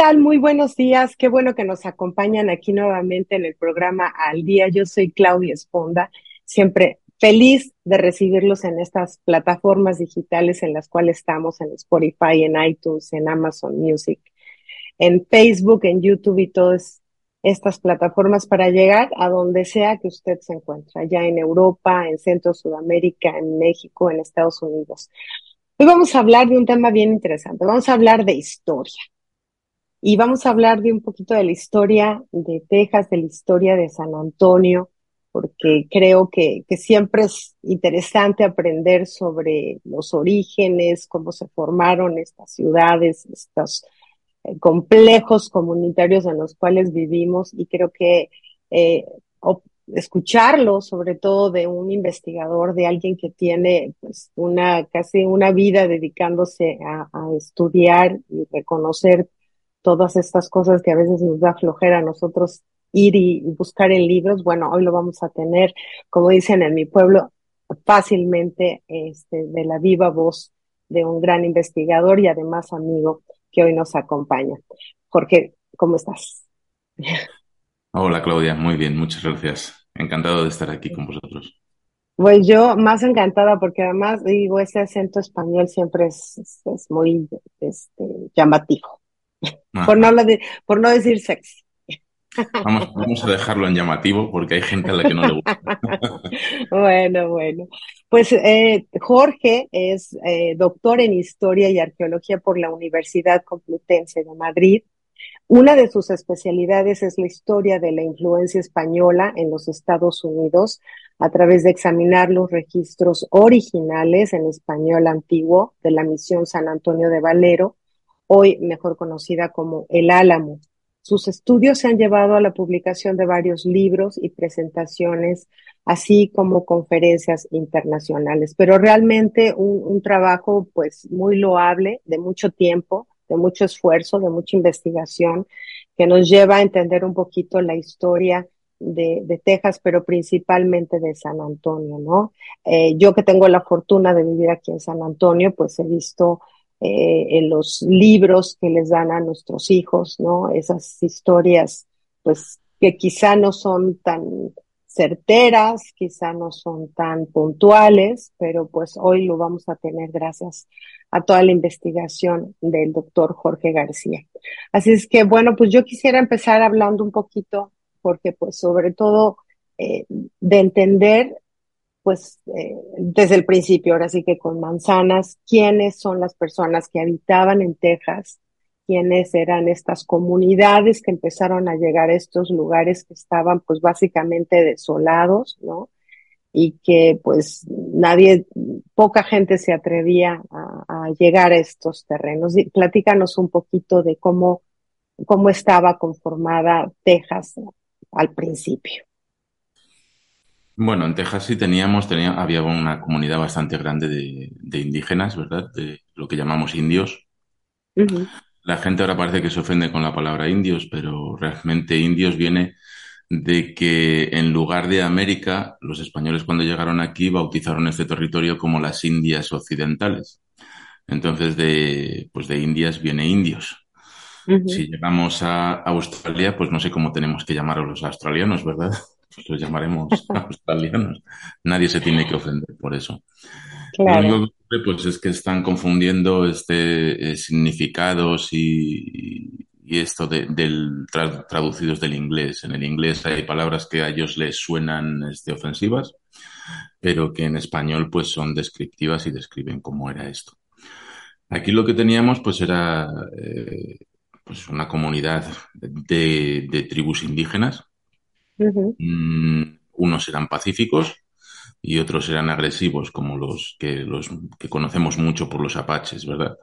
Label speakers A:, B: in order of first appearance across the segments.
A: ¿Qué tal? Muy buenos días. Qué bueno que nos acompañan aquí nuevamente en el programa Al Día. Yo soy Claudia Esponda, siempre feliz de recibirlos en estas plataformas digitales en las cuales estamos, en Spotify, en iTunes, en Amazon Music, en Facebook, en YouTube y todas estas plataformas para llegar a donde sea que usted se encuentre, ya en Europa, en Centro Sudamérica, en México, en Estados Unidos. Hoy vamos a hablar de un tema bien interesante. Vamos a hablar de historia y vamos a hablar de un poquito de la historia de Texas, de la historia de San Antonio, porque creo que, siempre es interesante aprender sobre los orígenes, cómo se formaron estas ciudades, estos eh, complejos comunitarios en los cuales vivimos y creo que eh, escucharlo, sobre todo de un investigador, de alguien que tiene pues una casi una vida dedicándose a estudiar y reconocer todas estas cosas que a veces nos da flojera a nosotros ir y buscar en libros, bueno, hoy lo vamos a tener, como dicen en mi pueblo, fácilmente este, de la viva voz de un gran investigador y además amigo que hoy nos acompaña. Jorge, ¿cómo estás?
B: Hola Claudia, muy bien, muchas gracias. Encantado de estar aquí con vosotros.
A: Pues yo más encantada porque además digo, ese acento español siempre es, es, muy este, llamativo. Por, no por no decir sexy.
B: Vamos, vamos, a dejarlo en llamativo porque hay gente a la que no le gusta.
A: bueno, bueno. Pues eh, Jorge es eh, doctor en Historia y Arqueología por la Universidad Complutense de Madrid. Una de sus especialidades es la historia de la influencia española en los Estados Unidos a través de examinar los registros originales en español antiguo de la misión San Antonio de Valero hoy mejor conocida como El Álamo. Sus estudios se han llevado a la publicación de varios libros y presentaciones, así como conferencias internacionales, pero realmente un, trabajo pues muy loable, de mucho tiempo, de mucho esfuerzo, de mucha investigación, que nos lleva a entender un poquito la historia de, de, Texas, pero principalmente de San Antonio, ¿no? Eh, yo que tengo la fortuna de vivir aquí en San Antonio, pues he visto eh, en los libros que les dan a nuestros hijos, ¿no? Esas historias, pues, que quizá no son tan certeras, quizá no son tan puntuales, pero pues hoy lo vamos a tener gracias a toda la investigación del doctor Jorge García. Así es que, bueno, pues yo quisiera empezar hablando un poquito, porque pues sobre todo eh, de entender pues eh, desde el principio, ahora sí que con manzanas, quiénes son las personas que habitaban en Texas, quiénes eran estas comunidades que empezaron a llegar a estos lugares que estaban pues básicamente desolados, ¿no? Y que pues nadie, poca gente se atrevía a, llegar a estos terrenos. Y platícanos un poquito de cómo, cómo estaba conformada Texas al principio.
B: Bueno, en Texas sí teníamos, tenía, había una comunidad bastante grande de, indígenas, ¿verdad? De lo que llamamos indios. La gente ahora parece que se ofende con la palabra indios, pero realmente indios viene de que en lugar de América, los españoles cuando llegaron aquí bautizaron este territorio como las Indias Occidentales. Entonces de, pues de Indias viene indios. Si llegamos a Australia, pues no sé cómo tenemos que llamar a los australianos, ¿verdad? Pues los llamaremos australianos. Nadie se tiene que ofender por eso. Lo único que ocurre pues, es que están confundiendo este eh, significados y, esto de, del traducidos del inglés. En el inglés hay palabras que a ellos les suenan este, ofensivas, pero que en español pues son descriptivas y describen cómo era esto. Aquí lo que teníamos pues era eh, pues una comunidad de, de tribus indígenas Mm, unos eran pacíficos y otros eran agresivos, como los que, los que conocemos mucho por los apaches, ¿verdad?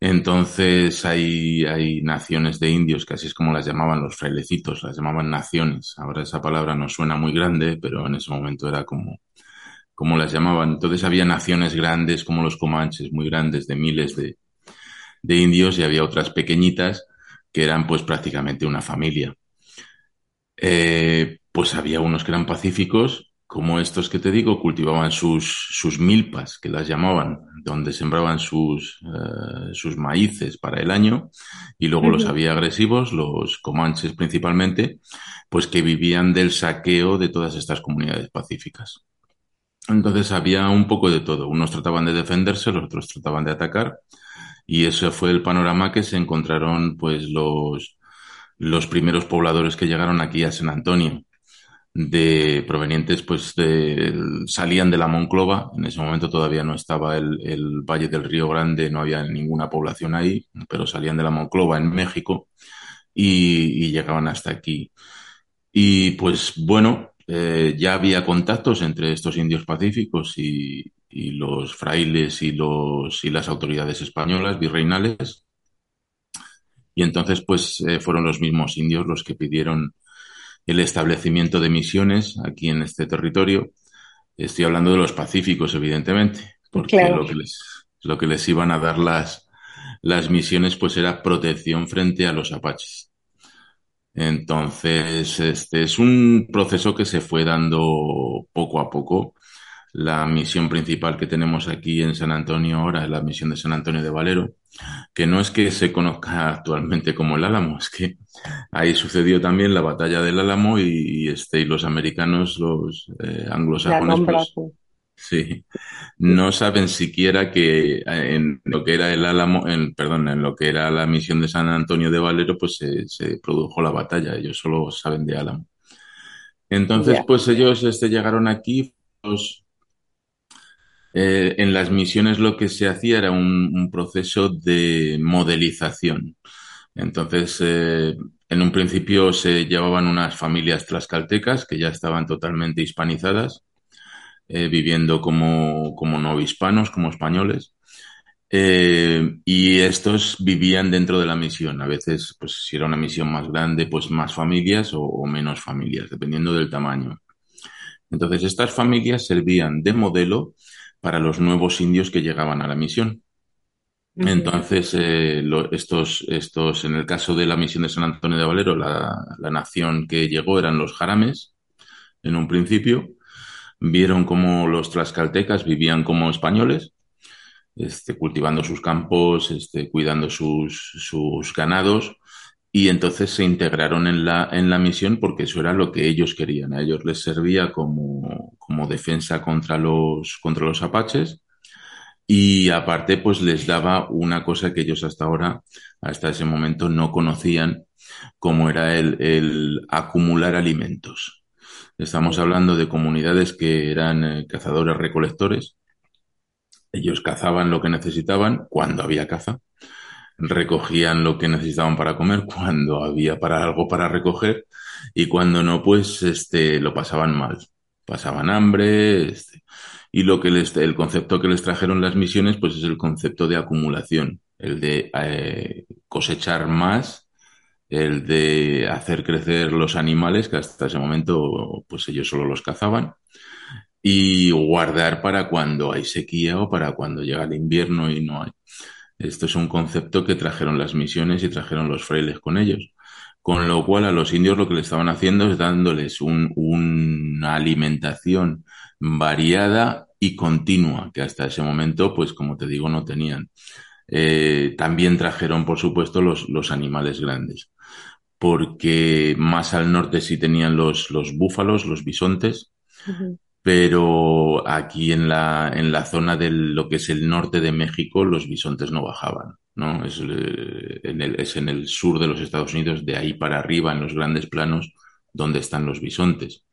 B: Entonces hay, hay naciones de indios, que así es como las llamaban los frailecitos, las llamaban naciones. Ahora esa palabra no suena muy grande, pero en ese momento era como, como las llamaban. Entonces había naciones grandes como los comanches, muy grandes, de miles de, de indios, y había otras pequeñitas que eran pues prácticamente una familia. Eh, pues había unos que eran pacíficos como estos que te digo, cultivaban sus, sus milpas, que las llamaban, donde sembraban sus, eh, sus maíces para el año, y luego los había agresivos, los comanches principalmente, pues que vivían del saqueo de todas estas comunidades pacíficas. Entonces había un poco de todo. Unos trataban de defenderse, los otros trataban de atacar, y ese fue el panorama que se encontraron pues los, los primeros pobladores que llegaron aquí a San Antonio de provenientes, pues de, salían de la Monclova, en ese momento todavía no estaba el, Valle del Río Grande, no había ninguna población ahí, pero salían de la Monclova en México y, y llegaban hasta aquí. Y pues bueno, eh, ya había contactos entre estos indios pacíficos y, y los frailes y, los, y las autoridades españolas, virreinales. Y entonces pues eh, fueron los mismos indios los que pidieron el establecimiento de misiones aquí en este territorio. Estoy hablando de los pacíficos, evidentemente, porque claro. lo, que les, lo que les iban a dar las, las misiones pues era protección frente a los apaches. Entonces, este es un proceso que se fue dando poco a poco. La misión principal que tenemos aquí en San Antonio ahora es la misión de San Antonio de Valero, que no es que se conozca actualmente como el Álamo, es que ahí sucedió también la batalla del Álamo y, y este, y los americanos, los eh, anglosajones, pues, sí, no saben siquiera que en lo que era el Álamo, en, perdón, en lo que era la misión de San Antonio de Valero, pues se, se produjo la batalla, ellos solo saben de Álamo. Entonces, yeah. pues ellos este, llegaron aquí, los, eh, en las misiones lo que se hacía era un, proceso de modelización. Entonces, eh, en un principio se llevaban unas familias tlaxcaltecas que ya estaban totalmente hispanizadas, eh, viviendo como, como, no hispanos, como españoles. Y estos vivían dentro de la misión. A veces, pues si era una misión más grande, pues más familias o menos familias, dependiendo del tamaño. Entonces, estas familias servían de modelo para los nuevos indios que llegaban a la misión. Entonces, eh, lo, estos, estos, en el caso de la misión de San Antonio de Valero, la, la, nación que llegó eran los jarames, en un principio. Vieron cómo los tlaxcaltecas vivían como españoles, este, cultivando sus campos, este, cuidando sus, sus ganados, y entonces se integraron en la, en la misión porque eso era lo que ellos querían. A ellos les servía como, como defensa contra los, contra los apaches y aparte pues les daba una cosa que ellos hasta ahora, hasta ese momento no conocían, como era el, el acumular alimentos. Estamos hablando de comunidades que eran eh, cazadores recolectores. Ellos cazaban lo que necesitaban cuando había caza recogían lo que necesitaban para comer cuando había para algo para recoger y cuando no, pues este, lo pasaban mal. Pasaban hambre, este, y lo que les, el concepto que les trajeron las misiones, pues es el concepto de acumulación, el de eh, cosechar más, el de hacer crecer los animales, que hasta ese momento, pues ellos solo los cazaban, y guardar para cuando hay sequía o para cuando llega el invierno y no hay. Esto es un concepto que trajeron las misiones y trajeron los frailes con ellos. Con lo cual a los indios lo que le estaban haciendo es dándoles un, una alimentación variada y continua, que hasta ese momento, pues como te digo, no tenían. Eh, también trajeron, por supuesto, los, animales grandes, porque más al norte sí tenían los, los búfalos, los bisontes, pero aquí en la, en la zona de lo que es el norte de México los bisontes no bajaban, ¿no? Es, eh, en el, es en el sur de los Estados Unidos, de ahí para arriba, en los grandes planos, donde están los bisontes.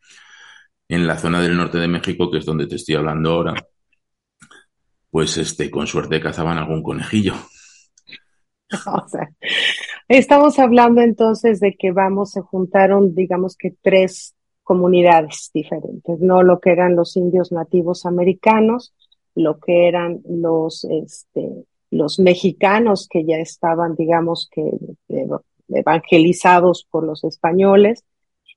B: En la zona del norte de México, que es donde te estoy hablando ahora, pues este, con suerte cazaban algún conejillo.
A: Estamos hablando entonces de que vamos, se juntaron, digamos que tres comunidades diferentes, no lo que eran los indios nativos americanos, lo que eran los, este, los mexicanos que ya estaban, digamos que evangelizados por los españoles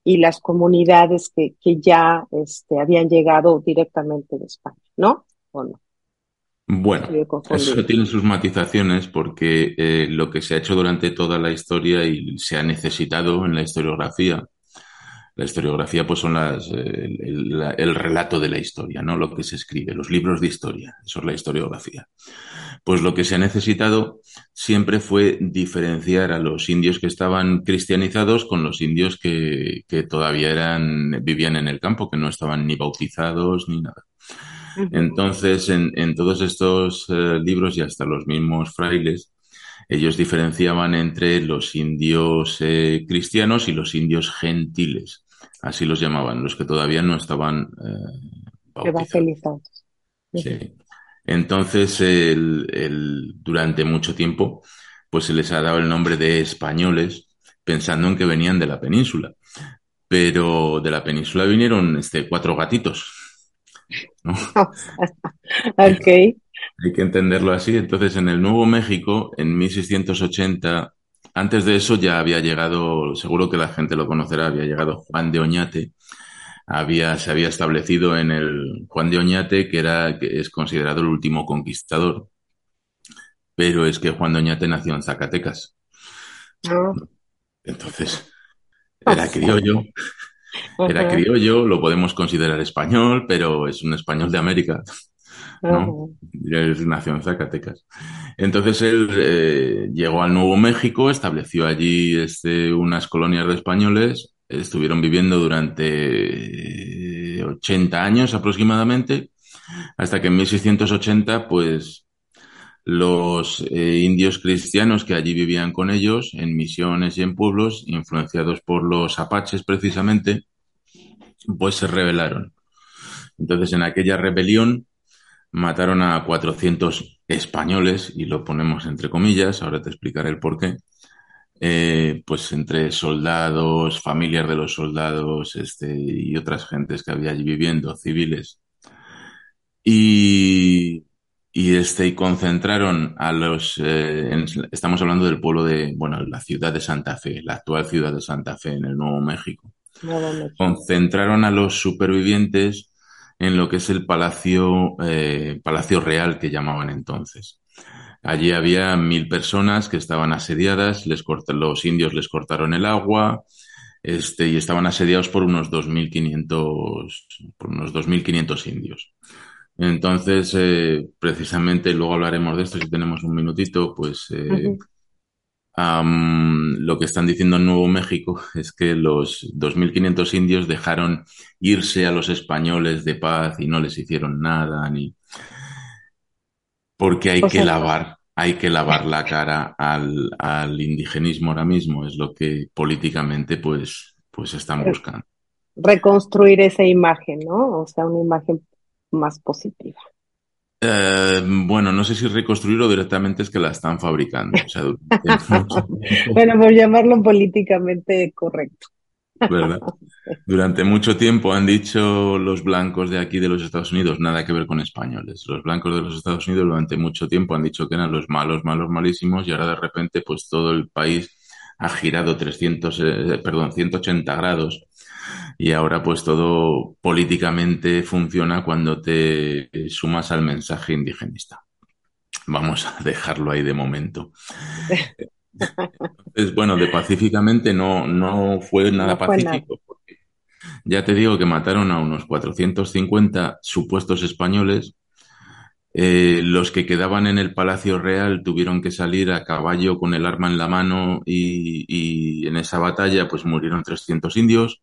A: y las comunidades que, que ya este, habían llegado directamente de España, ¿no? ¿O no?
B: Bueno, eso tiene sus matizaciones porque eh, lo que se ha hecho durante toda la historia y se ha necesitado en la historiografía La historiografía, pues son las, el, relato de la historia, ¿no? Lo que se escribe, los libros de historia. Eso es la historiografía. Pues lo que se ha necesitado siempre fue diferenciar a los indios que estaban cristianizados con los indios que, que todavía eran, vivían en el campo, que no estaban ni bautizados ni nada. Entonces, en, en, todos estos eh, libros y hasta los mismos frailes, ellos diferenciaban entre los indios eh, cristianos y los indios gentiles. Así los llamaban, los que todavía no estaban eh, bautizados. Sí. Entonces, el, el, durante mucho tiempo, pues se les ha dado el nombre de españoles, pensando en que venían de la península. Pero de la península vinieron este, cuatro gatitos. ¿no?
A: ok.
B: Hay que entenderlo así. Entonces, en el Nuevo México, en 1680, antes de eso ya había llegado, seguro que la gente lo conocerá, había llegado Juan de Oñate, había, se había establecido en el Juan de Oñate, que era, que es considerado el último conquistador. Pero es que Juan de Oñate nació en Zacatecas.
A: Ah.
B: Entonces, era criollo. Era criollo, lo podemos considerar español, pero es un español de América. ¿No? nació en Zacatecas. Entonces él eh, llegó al Nuevo México, estableció allí este, unas colonias de españoles, estuvieron viviendo durante 80 años aproximadamente, hasta que en 1680, pues los eh, indios cristianos que allí vivían con ellos, en misiones y en pueblos, influenciados por los apaches precisamente, pues se rebelaron. Entonces, en aquella rebelión, mataron a 400 españoles, y lo ponemos entre comillas, ahora te explicaré el por qué, eh, pues entre soldados, familias de los soldados este, y otras gentes que había allí viviendo, civiles. Y, y, este, y concentraron a los, eh, estamos hablando del pueblo de, bueno, la ciudad de Santa Fe, la actual ciudad de Santa Fe en el Nuevo México. Concentraron a los supervivientes en lo que es el Palacio, eh, Palacio Real que llamaban entonces. Allí había mil personas que estaban asediadas, les los indios les cortaron el agua, este, y estaban asediados por unos 2.500, por unos 2.500 indios. Entonces, eh, precisamente, luego hablaremos de esto si tenemos un minutito, pues eh, lo que están diciendo en Nuevo México es que los 2.500 indios dejaron irse a los españoles de paz y no les hicieron nada, ni porque hay que lavar, hay que lavar la cara al, al, indigenismo ahora mismo, es lo que políticamente pues, pues están buscando.
A: Reconstruir esa imagen, ¿no? O sea, una imagen más positiva.
B: Eh, bueno, no sé si reconstruirlo directamente es que la están fabricando.
A: bueno, por llamarlo políticamente correcto.
B: ¿Verdad? Durante mucho tiempo han dicho los blancos de aquí de los Estados Unidos nada que ver con españoles. Los blancos de los Estados Unidos durante mucho tiempo han dicho que eran los malos, malos, malísimos y ahora de repente pues todo el país ha girado 300, eh, perdón, 180 grados y ahora pues todo políticamente funciona cuando te sumas al mensaje indigenista. Vamos a dejarlo ahí de momento. Entonces, bueno, de pacíficamente no, no fue nada pacífico. ya te digo que mataron a unos 450 supuestos españoles. Eh, los que quedaban en el Palacio Real tuvieron que salir a caballo con el arma en la mano y, y en esa batalla pues murieron 300 indios.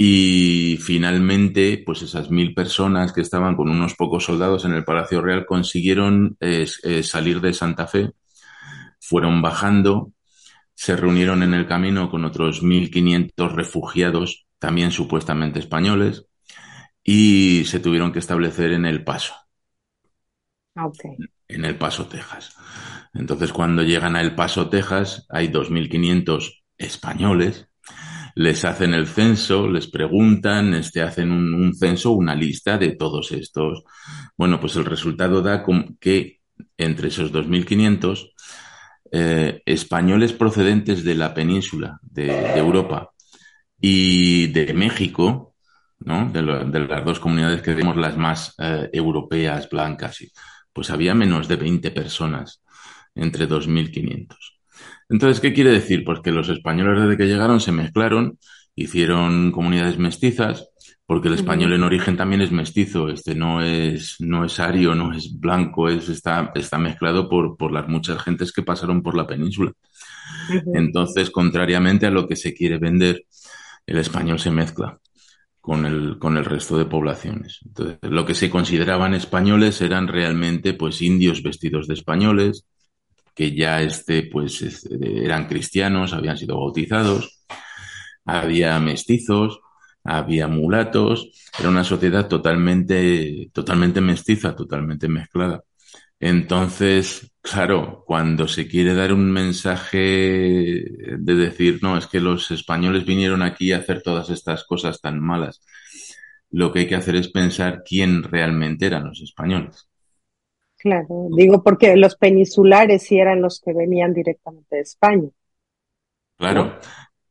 B: Y finalmente, pues esas mil personas que estaban con unos pocos soldados en el Palacio Real consiguieron eh, salir de Santa Fe, fueron bajando, se reunieron en el camino con otros 1.500 refugiados, también supuestamente españoles, y se tuvieron que establecer en El Paso. En El Paso, Texas. Entonces, cuando llegan a El Paso, Texas, hay 2.500 españoles les hacen el censo, les preguntan, este, hacen un, censo, una lista de todos estos. Bueno, pues el resultado da que entre esos 2.500 eh, españoles procedentes de la península de, Europa y de México, ¿no? de, las dos comunidades que vemos las más eh, europeas, blancas, pues había menos de 20 personas entre 2.500. Entonces, ¿qué quiere decir? Pues que los españoles desde que llegaron se mezclaron hicieron comunidades mestizas, porque el español en origen también es mestizo, este no es, no es ario, no es blanco, es, está, está mezclado por, por las muchas gentes que pasaron por la península. Entonces, contrariamente a lo que se quiere vender, el español se mezcla con el, con el resto de poblaciones. Entonces, lo que se consideraban españoles eran realmente pues indios vestidos de españoles, que ya este, pues, eran cristianos, habían sido bautizados, había mestizos, había mulatos, era una sociedad totalmente, totalmente mestiza, totalmente mezclada. Entonces, claro, cuando se quiere dar un mensaje de decir, no, es que los españoles vinieron aquí a hacer todas estas cosas tan malas, lo que hay que hacer es pensar quién realmente eran los españoles.
A: Claro, digo porque los peninsulares sí eran los que venían directamente de España.
B: Claro,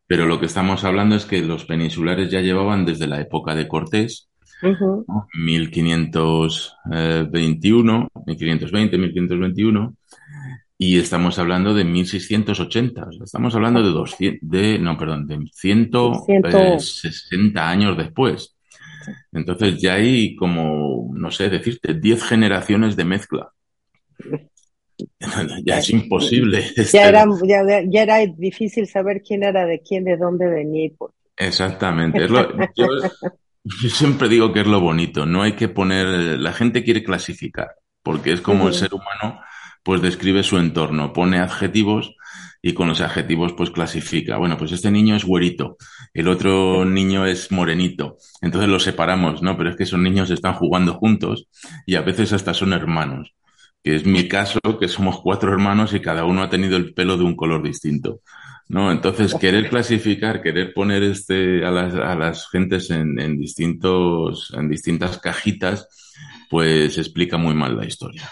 B: pero lo que estamos hablando es que los peninsulares ya llevaban desde la época de Cortés, 1521, 1520, 1521, y estamos hablando de 1680, estamos hablando de 200, de, no, perdón, de 160 años después. Entonces ya hay como, no sé, decirte, 10 generaciones de mezcla. ya es imposible.
A: Ya era, ya, era difícil saber quién era de quién, de dónde venía.
B: Exactamente. yo, siempre digo que es lo bonito. No hay que poner. La gente quiere clasificar, porque es como el ser humano, pues describe su entorno, pone adjetivos y con los adjetivos pues clasifica. Bueno, pues este niño es güerito, el otro niño es morenito. Entonces los separamos, ¿no? Pero es que esos niños están jugando juntos y a veces hasta son hermanos que es mi caso, que somos cuatro hermanos y cada uno ha tenido el pelo de un color distinto. ¿no? Entonces, querer clasificar, querer poner este, a, las, a las gentes en, en, distintos, en distintas cajitas, pues explica muy mal la historia.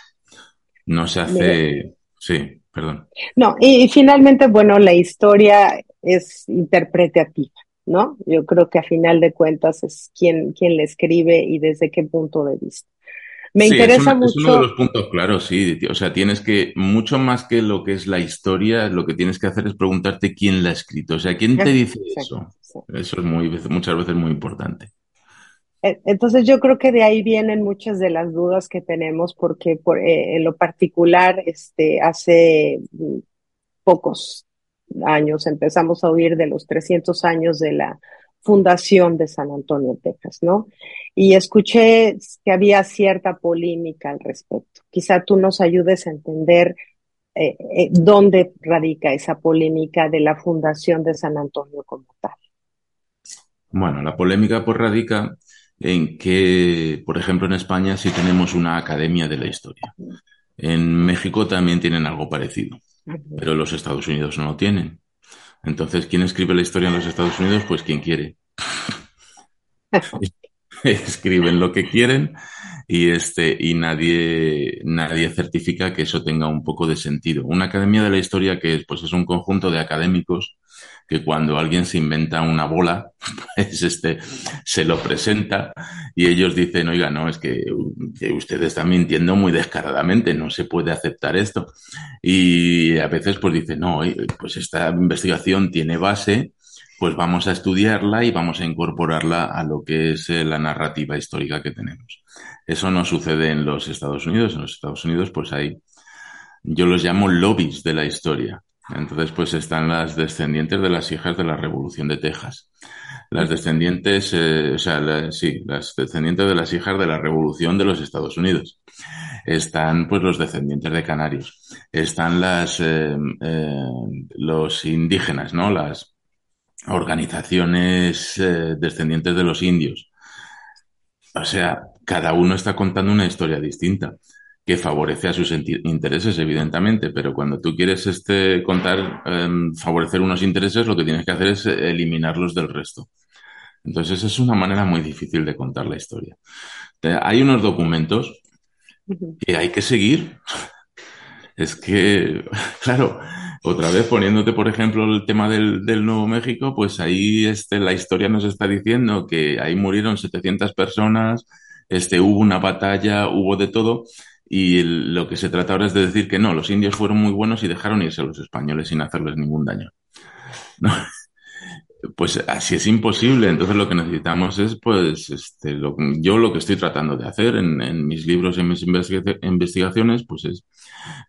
B: No se hace. Sí, perdón.
A: No, y, finalmente, bueno, la historia es interpretativa, ¿no? Yo creo que a final de cuentas es quien, quien le escribe y desde qué punto de vista. Me interesa mucho.
B: Es uno de los puntos claros, sí. O sea, tienes que, mucho más que lo que es la historia, lo que tienes que hacer es preguntarte quién la ha escrito. O sea, ¿quién te dice eso? Eso es muy, muchas veces muy importante.
A: E, entonces yo creo que de ahí vienen muchas de las dudas que tenemos, porque por, eh, en lo particular, este, hace mm, pocos años empezamos a oír de los 300 años de la fundación de San Antonio, Texas, ¿no? Y escuché que había cierta polémica al respecto. Quizá tú nos ayudes a entender eh, eh, dónde radica esa polémica de la fundación de San Antonio como tal.
B: Bueno, la polémica pues radica en que, por ejemplo, en España sí tenemos una academia de la historia. En México también tienen algo parecido, pero los Estados Unidos no lo tienen. Entonces, ¿quién escribe la historia en los Estados Unidos? Pues quien quiere. Escriben lo que quieren y este y nadie nadie certifica que eso tenga un poco de sentido. Una academia de la historia que es pues es un conjunto de académicos que cuando alguien se inventa una bola, pues este se lo presenta y ellos dicen, oiga, no, es que, que usted está mintiendo muy descaradamente, no se puede aceptar esto. Y a veces pues dicen, no, pues esta investigación tiene base, pues vamos a estudiarla y vamos a incorporarla a lo que es eh, la narrativa histórica que tenemos. Eso no sucede en los Estados Unidos. En los Estados Unidos, pues hay, yo los llamo lobbies de la historia. Entonces, pues están las descendientes de las hijas de la Revolución de Texas. Las descendientes, eh, o sea, sí, las descendientes de las hijas de la Revolución de los Estados Unidos. Están, pues, los descendientes de Canarios. Están las, eh, los indígenas, ¿no? Las, organizaciones eh, descendientes de los indios. O sea, cada uno está contando una historia distinta que favorece a sus intereses, evidentemente, pero cuando tú quieres este, contar, em, favorecer unos intereses, lo que tienes que hacer es eliminarlos del resto. Entonces, es una manera muy difícil de contar la historia. Hay unos documentos que hay que seguir. Es que, claro, otra vez poniéndote, por ejemplo, el tema del, Nuevo México, pues ahí este, la historia nos está diciendo que ahí murieron 700 personas, este, hubo una batalla, hubo de todo, y lo que se trata ahora es de decir que no, los indios fueron muy buenos y dejaron irse a los españoles sin hacerles ningún daño. pues así es imposible. Entonces lo que necesitamos es, pues, este, yo lo que estoy tratando de hacer en, mis libros y en mis investigaciones, pues es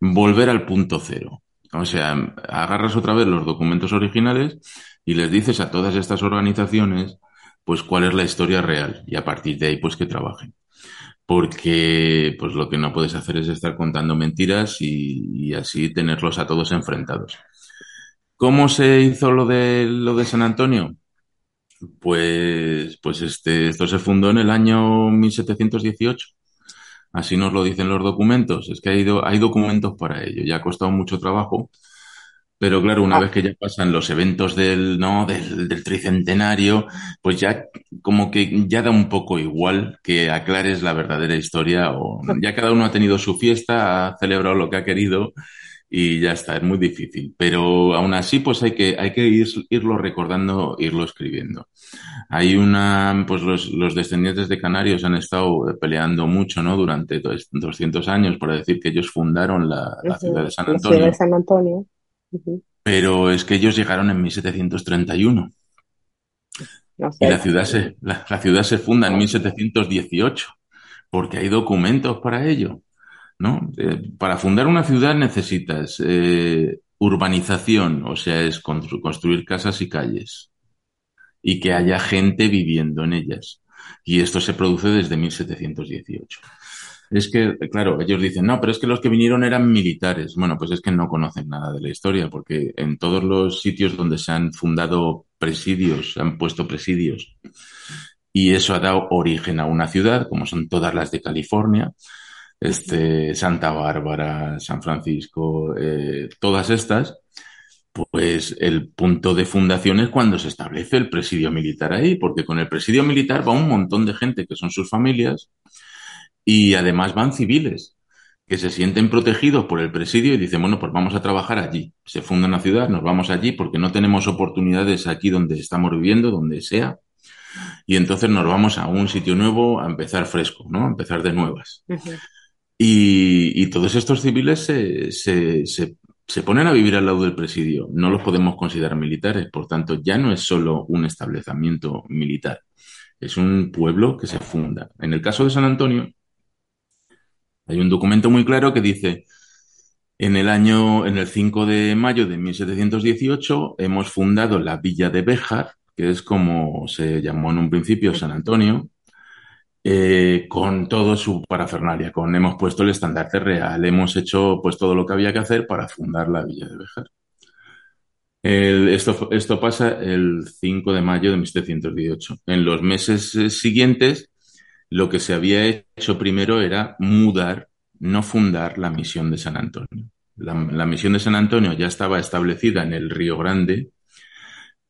B: volver al punto cero. O sea, agarras otra vez los documentos originales y les dices a todas estas organizaciones, pues, cuál es la historia real y a partir de ahí, pues, que trabajen. Porque, pues, lo que no puedes hacer es estar contando mentiras y así tenerlos a todos enfrentados. ¿Cómo se hizo lo de lo de San Antonio? Pues, pues este, esto se fundó en el año 1718. Así nos lo dicen los documentos. Es que hay, hay documentos para ello. Ya ha costado mucho trabajo. Pero claro, una ah. vez que ya pasan los eventos del, ¿no? Del, del, tricentenario, pues ya como que ya da un poco igual que aclares la verdadera historia o ya cada uno ha tenido su fiesta, ha celebrado lo que ha querido y ya está, es muy difícil. Pero aún así, pues hay que, hay que ir, irlo recordando, irlo escribiendo. Hay una, pues los, los, descendientes de Canarios han estado peleando mucho, ¿no? Durante 200 años para decir que ellos fundaron la, ciudad de San Antonio.
A: de San Antonio.
B: Pero es que ellos llegaron en 1731. y la ciudad, se, la ciudad se funda en 1718, porque hay documentos para ello. ¿no? Eh, para fundar una ciudad necesitas eh, urbanización, o sea, es construir casas y calles y que haya gente viviendo en ellas. Y esto se produce desde 1718. Es que, claro, ellos dicen, no, pero es que los que vinieron eran militares. Bueno, pues es que no conocen nada de la historia, porque en todos los sitios donde se han fundado presidios, se han puesto presidios, y eso ha dado origen a una ciudad, como son todas las de California, este, Santa Bárbara, San Francisco, eh, todas estas, pues el punto de fundación es cuando se establece el presidio militar ahí, porque con el presidio militar va un montón de gente que son sus familias y además van civiles que se sienten protegidos por el presidio y dicen, bueno, pues vamos a trabajar allí. Se funda una ciudad, nos vamos allí porque no tenemos oportunidades aquí donde estamos viviendo, donde sea. Y entonces nos vamos a un sitio nuevo a empezar fresco, ¿no? A empezar de nuevas. Y, todos estos civiles se, se, se, ponen a vivir al lado del presidio. No los podemos considerar militares, por tanto, ya no es solo un establecimiento militar, es un pueblo que se funda. En el caso de San Antonio, hay un documento muy claro que dice, en el año, en el 5 de mayo de 1718, hemos fundado la villa de Béjar, que es como se llamó en un principio San Antonio, eh, con todo su parafernalia, con hemos puesto el estandarte real, hemos hecho pues todo lo que había que hacer para fundar la villa de Bejar. esto, esto pasa el 5 de mayo de 1718. En los meses eh, siguientes, lo que se había hecho primero era mudar, no fundar la misión de San Antonio. La, misión de San Antonio ya estaba establecida en el Río Grande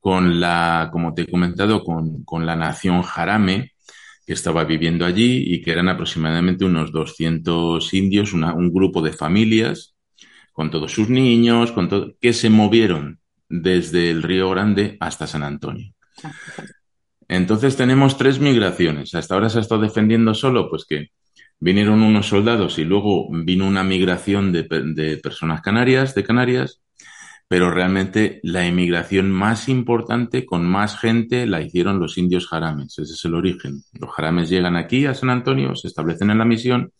B: con la, como te he comentado, con, con la nación Jarame, que estaba viviendo allí y que eran aproximadamente unos 200 indios, un grupo de familias con todos sus niños, con todo, que se movieron desde el Río Grande hasta San Antonio. Entonces tenemos tres migraciones. Hasta ahora se ha estado defendiendo solo, pues que vinieron unos soldados y luego vino una migración de, de personas canarias, de Canarias, pero realmente la emigración más importante con más gente la hicieron los indios jarames. Ese es el origen. Los jarames llegan aquí a San Antonio, se establecen en la misión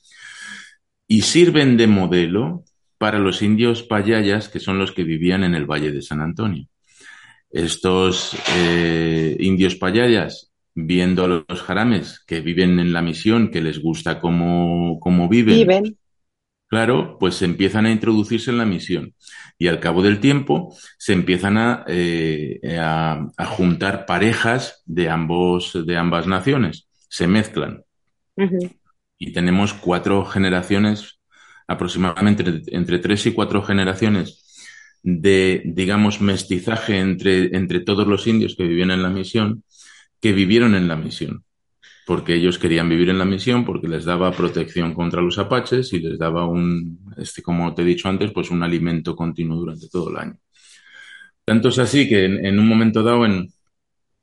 B: y sirven de modelo para los indios payayas, que son los que vivían en el Valle de San Antonio. Estos eh, indios payayas, viendo a los jarames que viven en la misión, que les gusta cómo, cómo viven, viven. Claro, pues empiezan a introducirse en la misión. Y al cabo del tiempo se empiezan a, eh, a, juntar parejas de, ambos, de ambas naciones, se mezclan. Y tenemos cuatro generaciones, aproximadamente entre, tres y cuatro generaciones de, digamos, mestizaje entre, entre todos los indios que vivían en la misión, que vivieron en la misión porque ellos querían vivir en la misión, porque les daba protección contra los apaches y les daba un, este, como te he dicho antes, pues un alimento continuo durante todo el año. Tanto es así que en, un momento dado, en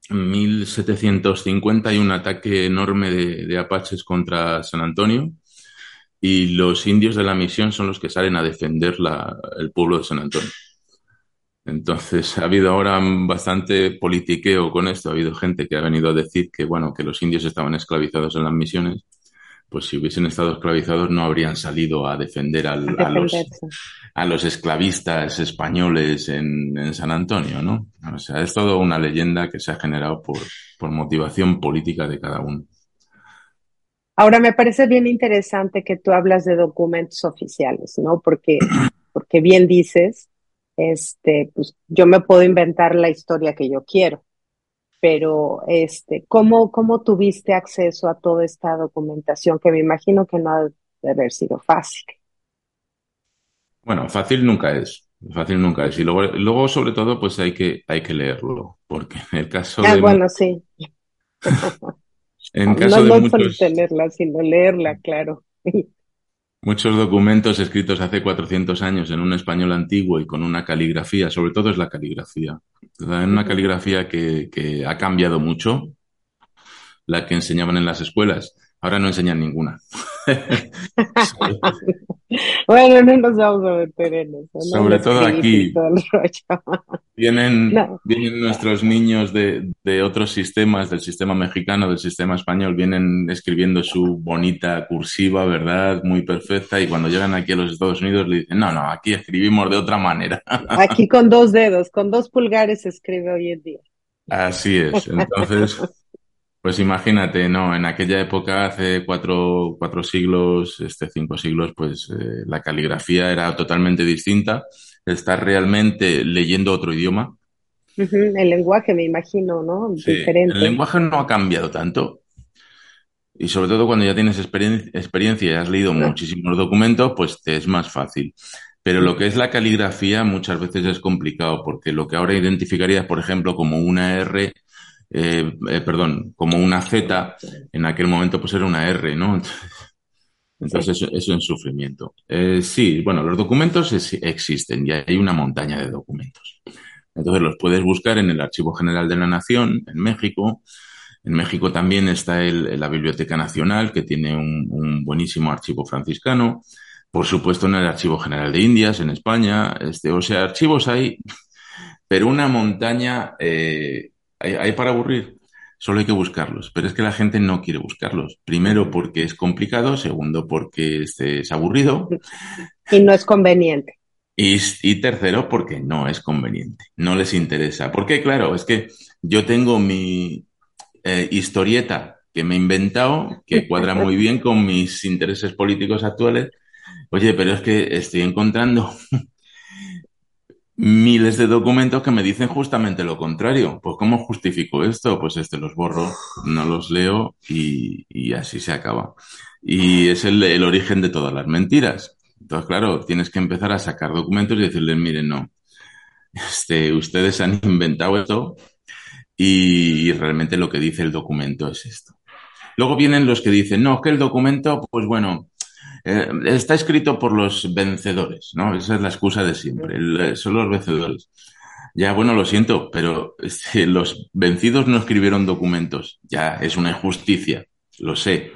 B: 1750, hay un ataque enorme de, apaches contra San Antonio y los indios de la misión son los que salen a defender el pueblo de San Antonio. Entonces, ha habido ahora bastante politiqueo con esto. Ha habido gente que ha venido a decir que, bueno, que los indios estaban esclavizados en las misiones. Pues si hubiesen estado esclavizados no habrían salido a defender al, a, los, a, los, esclavistas españoles en, en, San Antonio, ¿no? O sea, es todo una leyenda que se ha generado por, por motivación política de cada uno.
A: Ahora, me parece bien interesante que tú hablas de documentos oficiales, ¿no? Porque, porque bien dices, este, pues yo me puedo inventar la historia que yo quiero, pero este, ¿cómo, cómo tuviste acceso a toda esta documentación que me imagino que no ha de haber sido fácil?
B: Bueno, fácil nunca es. Fácil nunca es. Y luego, luego sobre todo, pues hay que, hay que leerlo. Porque en el caso
A: ah,
B: de.
A: bueno, sí.
B: en caso
A: no,
B: de
A: no solo
B: muchos,
A: tenerla, sino leerla, claro.
B: muchos documentos escritos hace 400 años en un español antiguo y con una caligrafía, sobre todo es la caligrafía. En una caligrafía que, que ha cambiado mucho, la que enseñaban en las escuelas. Ahora no enseñan ninguna.
A: bueno, no nos vamos a meter en eso. ¿no?
B: Sobre todo aquí. Vienen,
A: No.
B: vienen nuestros niños de, de otros sistemas, del sistema mexicano, del sistema español, vienen escribiendo su bonita cursiva, ¿verdad? Muy perfecta, y cuando llegan aquí a los Estados Unidos le dicen, no, no, aquí escribimos de otra manera.
A: Aquí con dos dedos, con dos pulgares se escribe hoy en día.
B: Así es. Entonces, pues imagínate, ¿no? En aquella época, hace cuatro, cuatro siglos, este, cinco siglos, pues eh, la caligrafía era totalmente distinta. Estar realmente leyendo otro idioma.
A: El lenguaje, me imagino, ¿no?
B: Sí,
A: Diferente.
B: el lenguaje no ha cambiado tanto. Y sobre todo cuando ya tienes experien- experiencia y has leído muchísimos documentos, pues te es más fácil. Pero lo que es la caligrafía muchas veces es complicado, porque lo que ahora identificarías, por ejemplo, como una R, eh, eh, perdón, como una Z, en aquel momento pues era una R, ¿no? Entonces eso, eso es sufrimiento. Eh, sí, bueno, los documentos es- existen y hay una montaña de documentos. Entonces los puedes buscar en el Archivo General de la Nación, en México. En México también está el- la Biblioteca Nacional, que tiene un, un buenísimo archivo franciscano. Por supuesto, en el Archivo General de Indias, en España. Este, o sea, archivos hay, pero una montaña eh, hay, hay para aburrir. Solo hay que buscarlos. Pero es que la gente no quiere buscarlos. Primero porque es complicado, segundo porque este, es aburrido
A: Y no es conveniente.
B: y, y tercero porque no es conveniente. No les interesa. Porque claro, es que yo tengo mi eh, historieta que me he inventado, que cuadra muy bien con mis intereses políticos actuales. Oye, pero es que estoy encontrando miles de documentos que me dicen justamente lo contrario. Pues ¿cómo justifico esto? Pues este los borro, no los leo y, así se acaba. Y es el, origen de todas las mentiras. Entonces, claro, tienes que empezar a sacar documentos y decirles, miren, no, este, ustedes han inventado esto y, y realmente lo que dice el documento es esto. Luego vienen los que dicen, no, que el documento, pues bueno, eh, está escrito por los vencedores, ¿no? Esa es la excusa de siempre, el- son los vencedores. Ya, bueno, lo siento, pero este, los vencidos no escribieron documentos. Ya, es una injusticia, lo sé.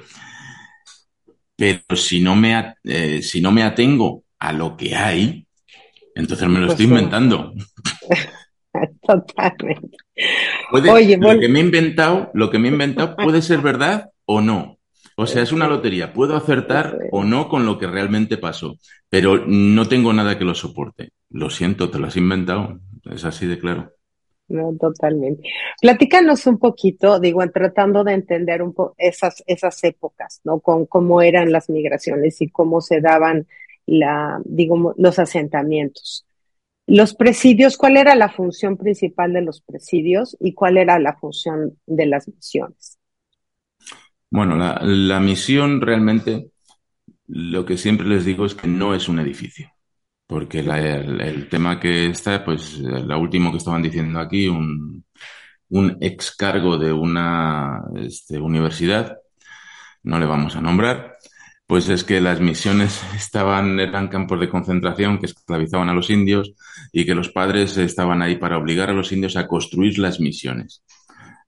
B: Pero si no me, eh, si no me atengo a lo que hay, entonces me lo
A: Pues
B: estoy
A: sí.
B: inventando.
A: Totalmente.
B: Puede,
A: Oye,
B: lo que me he inventado, lo que me he inventado puede ser verdad o no. O sea, es una lotería. Puedo acertar o no con lo que realmente pasó, pero no tengo nada que lo soporte. Lo siento, te lo has inventado. Es así de claro.
A: No, totalmente. Platícanos un poquito, digo, tratando de entender un poco esas, esas épocas, ¿no? Con cómo eran las migraciones y cómo se daban la, digo, los asentamientos. Los presidios, ¿cuál era la función principal de los presidios y cuál era la función de las misiones?
B: Bueno, la, la misión realmente, lo que siempre les digo es que no es un edificio. Porque la- el, tema que está, pues, la último que estaban diciendo aquí, un, un ex cargo de una este, universidad, no le vamos a nombrar, pues es que las misiones estaban, eran campos de concentración que esclavizaban a los indios y que los padres estaban ahí para obligar a los indios a construir las misiones.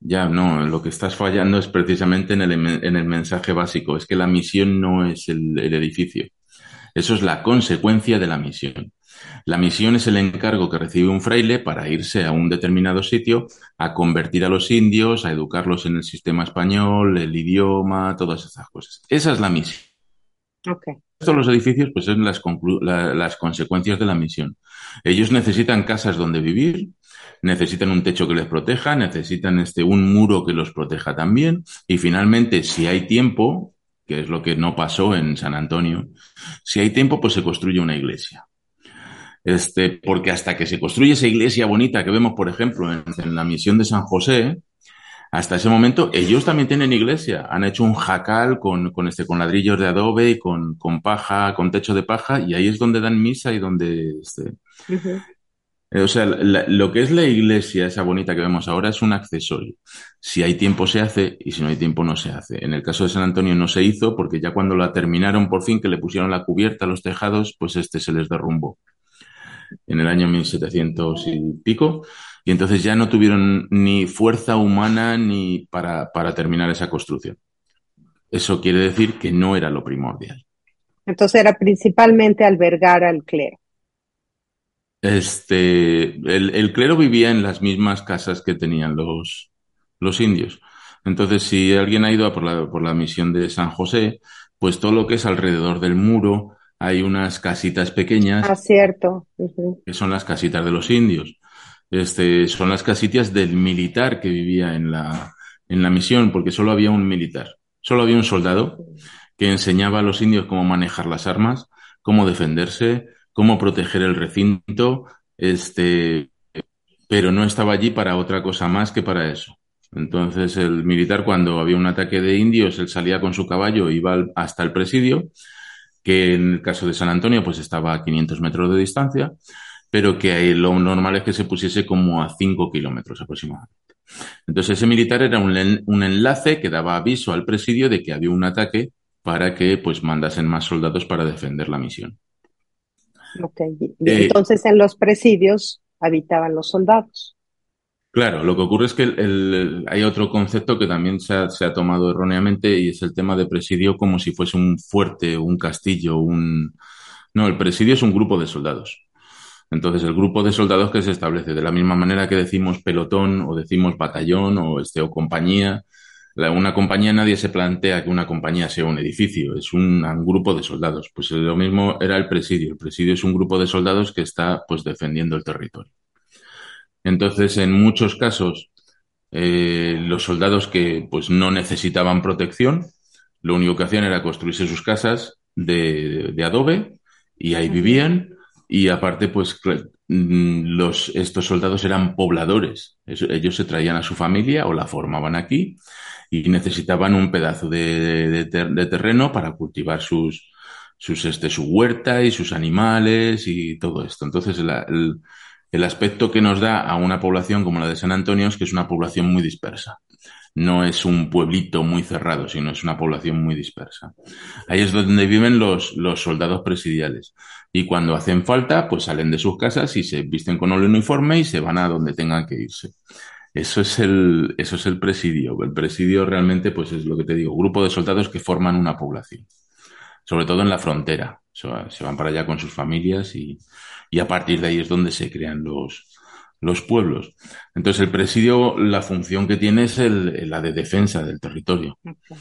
B: Ya, no, lo que estás fallando es precisamente en el, en el mensaje básico, es que la misión no es el, el edificio. Eso es la consecuencia de la misión. La misión es el encargo que recibe un fraile para irse a un determinado sitio a convertir a los indios, a educarlos en el sistema español, el idioma, todas esas cosas. Esa es la misión.
A: Okay.
B: Estos los edificios, pues son las, las consecuencias de la misión. Ellos necesitan casas donde vivir, necesitan un techo que les proteja, necesitan este, un muro que los proteja también, y finalmente, si hay tiempo, que es lo que no pasó en San Antonio, si hay tiempo, pues se construye una iglesia. Este, porque hasta que se construye esa iglesia bonita que vemos, por ejemplo, en, la misión de San José, hasta ese momento ellos también tienen iglesia. Han hecho un jacal con, con, este, con ladrillos de adobe y con, con, paja, con techo de paja, y ahí es donde dan misa y donde... Este. O sea, lo que es la iglesia, esa bonita que vemos ahora, es un accesorio. Si hay tiempo se hace y si no hay tiempo no se hace. En el caso de San Antonio no se hizo porque ya cuando la terminaron por fin, que le pusieron la cubierta a los tejados, pues este se les derrumbó en el año 1700 y pico. Y entonces ya no tuvieron ni fuerza humana ni para, para terminar esa construcción. Eso quiere decir que no era lo primordial.
A: Entonces era principalmente albergar al clero.
B: Este, el, el, clero vivía en las mismas casas que tenían los, los indios. Entonces, si alguien ha ido a por, la, por la misión de San José, pues todo lo que es alrededor del muro, hay unas casitas pequeñas.
A: Ah, cierto. Uh -huh.
B: Que son las casitas de los indios. Este, son las casitas del militar que vivía en la, en la misión, porque solo había un militar. Solo había un soldado que enseñaba a los indios cómo manejar las armas, cómo defenderse, cómo proteger el recinto, este, pero no estaba allí para otra cosa más que para eso. Entonces el militar cuando había un ataque de indios, él salía con su caballo, iba hasta el presidio, que en el caso de San Antonio pues estaba a 500 metros de distancia, pero que lo normal es que se pusiese como a 5 kilómetros aproximadamente. Entonces ese militar era un, un enlace que daba aviso al presidio de que había un ataque para que pues mandasen más soldados para defender la misión.
A: Okay. Y eh, entonces en los presidios habitaban los soldados.
B: Claro, lo que ocurre es que el, el, hay otro concepto que también se ha, se ha, tomado erróneamente y es el tema de presidio como si fuese un fuerte, un castillo, un... No, el presidio es un grupo de soldados. Entonces, el grupo de soldados que se establece, de la misma manera que decimos pelotón o decimos batallón o, este, o compañía, la, una compañía nadie se plantea que una compañía sea un edificio, es un, un, grupo de soldados. Pues lo mismo era el presidio. El presidio es un grupo de soldados que está pues defendiendo el territorio. Entonces, en muchos casos, eh, los soldados que pues no necesitaban protección, lo único que hacían era construirse sus casas de, de adobe y ahí vivían y aparte pues los, estos soldados eran pobladores. Ellos se traían a su familia o la formaban aquí y necesitaban un pedazo de, de, ter de terreno para cultivar sus, sus, este, su huerta y sus animales y todo esto. Entonces, el, el aspecto que nos da a una población como la de San Antonio es que es una población muy dispersa. No es un pueblito muy cerrado, sino es una población muy dispersa. Ahí es donde viven los, los soldados presidiales. Y cuando hacen falta, pues salen de sus casas y se visten con el uniforme y se van a donde tengan que irse. Eso es el, eso es el presidio. El presidio realmente, pues es lo que te digo, grupo de soldados que forman una población. Sobre todo en la frontera. Se van para allá con sus familias y, y a partir de ahí es donde se crean los, los pueblos. Entonces, el presidio, la función que tiene es el, la de defensa del territorio. Okay.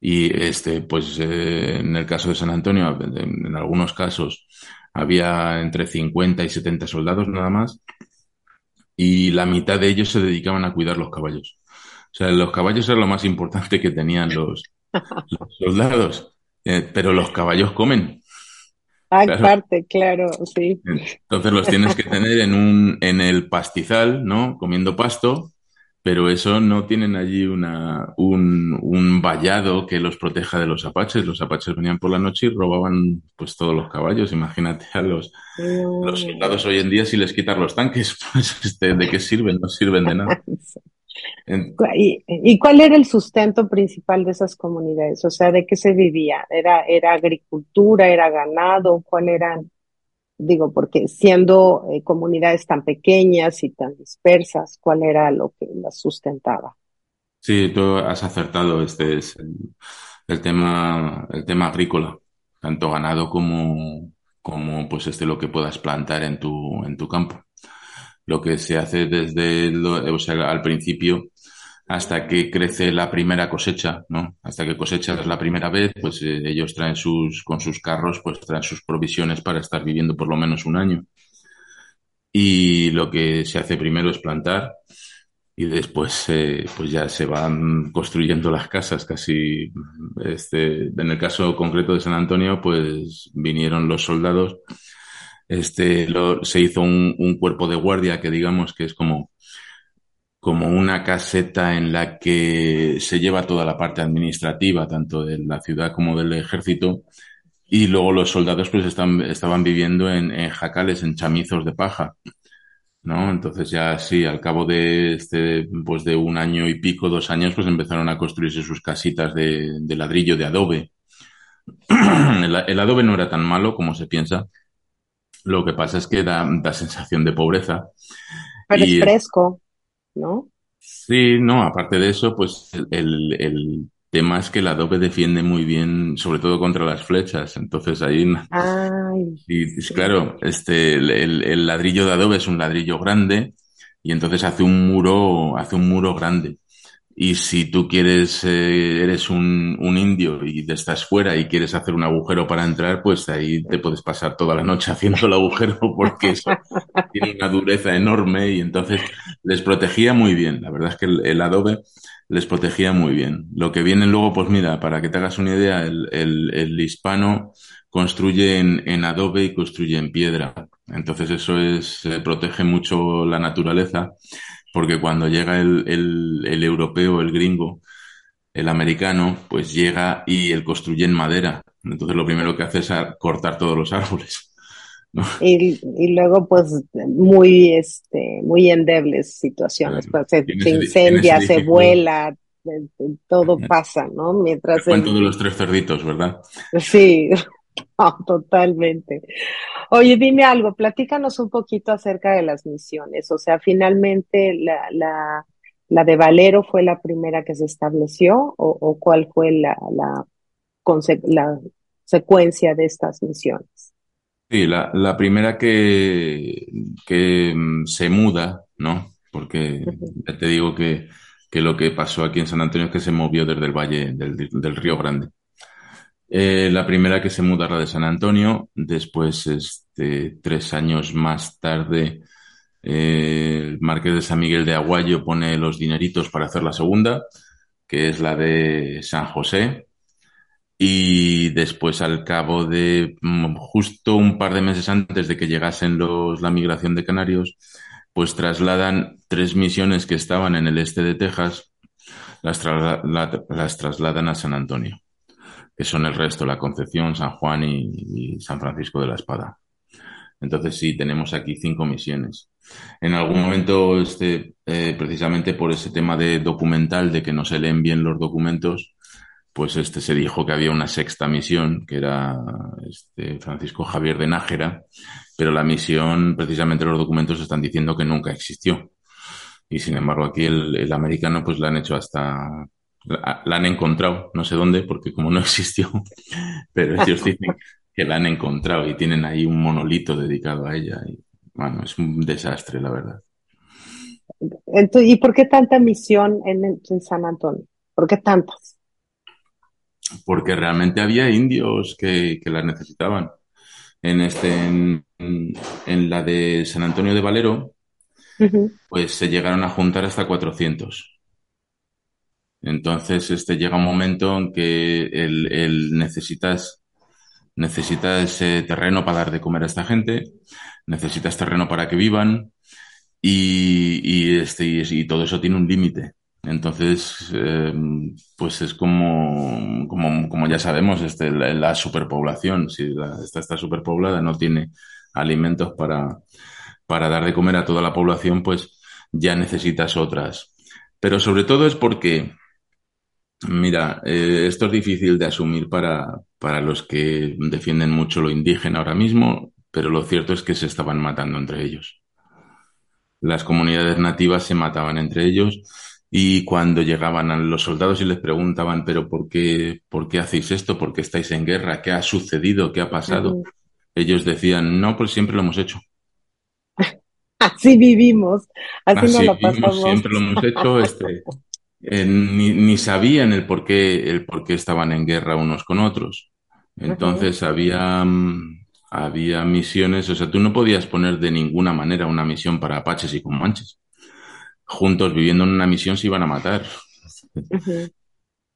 B: Y este, pues eh, en el caso de San Antonio, en, en, algunos casos había entre 50 y 70 soldados nada más, y la mitad de ellos se dedicaban a cuidar los caballos. O sea, los caballos era lo más importante que tenían los, los soldados, eh, pero los caballos comen.
A: Ah, claro. parte, claro, sí.
B: Entonces los tienes que tener en un, en el pastizal, ¿no? Comiendo pasto, pero eso no tienen allí una, un, un vallado que los proteja de los apaches. Los apaches venían por la noche y robaban pues todos los caballos. Imagínate a los, mm. los soldados hoy en día si les quitan los tanques, pues este, ¿de qué sirven? No sirven de nada.
A: ¿Y, ¿Y, cuál era el sustento principal de esas comunidades? O sea, ¿de qué se vivía? ¿Era, era agricultura, era ganado? ¿Cuál eran? Digo, porque siendo eh, comunidades tan pequeñas y tan dispersas, ¿cuál era lo que las sustentaba?
B: Sí, tú has acertado. Este es el, el tema, el tema agrícola. tanto ganado como, como pues este lo que puedas plantar en tu, en tu campo. Lo que se hace desde, o sea, al principio hasta que crece la primera cosecha, ¿no? Hasta que cosechas la primera vez, pues eh, ellos traen sus, con sus carros, pues traen sus provisiones para estar viviendo por lo menos un año. Y lo que se hace primero es plantar y después eh, pues ya se van construyendo las casas casi este en el caso concreto de San Antonio pues vinieron los soldados este se hizo un, cuerpo de guardia que digamos que es como como una caseta en la que se lleva toda la parte administrativa tanto de la ciudad como del ejército y luego los soldados pues están, estaban viviendo en, jacales en chamizos de paja ¿no? Entonces ya sí, al cabo de este, pues de un año y pico, dos años, pues empezaron a construirse sus casitas de, ladrillo, de adobe. el, adobe no era tan malo como se piensa. Lo que pasa es que da, da sensación de pobreza.
A: Pero y, es fresco, ¿no?
B: Sí, no, aparte de eso, pues el, el tema es que el adobe defiende muy bien, sobre todo contra las flechas. Entonces ahí,
A: Ay,
B: y, sí. claro, este, el, el, ladrillo de adobe es un ladrillo grande y entonces hace un muro, hace un muro grande. Y si tú quieres, eh, eres un, un, indio y estás fuera y quieres hacer un agujero para entrar, pues ahí te puedes pasar toda la noche haciendo el agujero porque eso tiene una dureza enorme y entonces les protegía muy bien. La verdad es que el, adobe les protegía muy bien. Lo que viene luego, pues mira, para que te hagas una idea, el, el, hispano construye en, en, adobe y construye en piedra. Entonces eso es, protege mucho la naturaleza, porque cuando llega el, el, el europeo, el gringo, el americano, pues llega y él construye en madera. Entonces lo primero que hace es cortar todos los árboles.
A: ¿no? Y, y, luego, pues, muy, este, muy endebles situaciones. Pues, se, se incendia, se vuela, todo pasa, ¿no? Mientras.
B: El cuento el... de los tres cerditos, ¿verdad?
A: Sí, totalmente. Oye, dime algo, platícanos un poquito acerca de las misiones. O sea, finalmente la, la, la de Valero fue la primera que se estableció, o, o cuál fue la, la, la secuencia de estas misiones.
B: Sí, la, la primera que, que se muda, ¿no? Porque ya te digo que, que lo que pasó aquí en San Antonio es que se movió desde el valle del, del Río Grande. Eh, la primera que se muda es la de San Antonio, después, este, tres años más tarde, eh, el Marqués de San Miguel de Aguayo pone los dineritos para hacer la segunda, que es la de San José, y después al cabo de justo un par de meses antes de que llegasen los, la migración de Canarios, pues trasladan tres misiones que estaban en el este de Texas, las trasladan a San Antonio, que son el resto, la Concepción, San Juan y, San Francisco de la Espada. Entonces sí, tenemos aquí cinco misiones. En algún momento, este, eh, precisamente por ese tema de documental, de que no se leen bien los documentos, pues este se dijo que había una sexta misión, que era este Francisco Javier de Nájera, pero la misión, precisamente los documentos están diciendo que nunca existió. Y sin embargo, aquí el, el americano, pues la han hecho hasta, la, la, han encontrado, no sé dónde, porque como no existió, pero ellos dicen que la han encontrado y tienen ahí un monolito dedicado a ella. Y, bueno, es un desastre, la verdad.
A: Entonces, ¿Y por qué tanta misión en, en San Antonio? ¿Por qué tantas?
B: porque realmente había indios que, que las necesitaban. En, este, en, en, la de San Antonio de Valero, uh -huh. pues se llegaron a juntar hasta 400. Entonces, este llega un momento en que el, necesitas, necesitas eh, terreno para dar de comer a esta gente, necesitas terreno para que vivan y, este, y, todo eso tiene un límite. Entonces, eh, pues es como, como, como, ya sabemos, este, la, la superpoblación. Si la, esta está superpoblada, no tiene alimentos para, para dar de comer a toda la población, pues ya necesitas otras. Pero sobre todo es porque, mira, eh, esto es difícil de asumir para, para los que defienden mucho lo indígena ahora mismo, pero lo cierto es que se estaban matando entre ellos. Las comunidades nativas se mataban entre ellos Y cuando llegaban a los soldados y les preguntaban, pero ¿por qué, por qué hacéis esto? ¿Por qué estáis en guerra? ¿Qué ha sucedido? ¿Qué ha pasado? Ellos decían, no, pues siempre lo hemos hecho.
A: Así vivimos, así,
B: así nos pasamos. siempre lo hemos hecho. Este, eh, ni, ni, sabían el por, qué, el por qué estaban en guerra unos con otros. Entonces había, mm, había misiones, o sea, tú no podías poner de ninguna manera una misión para apaches y comanches. Juntos viviendo en una misión se iban a matar.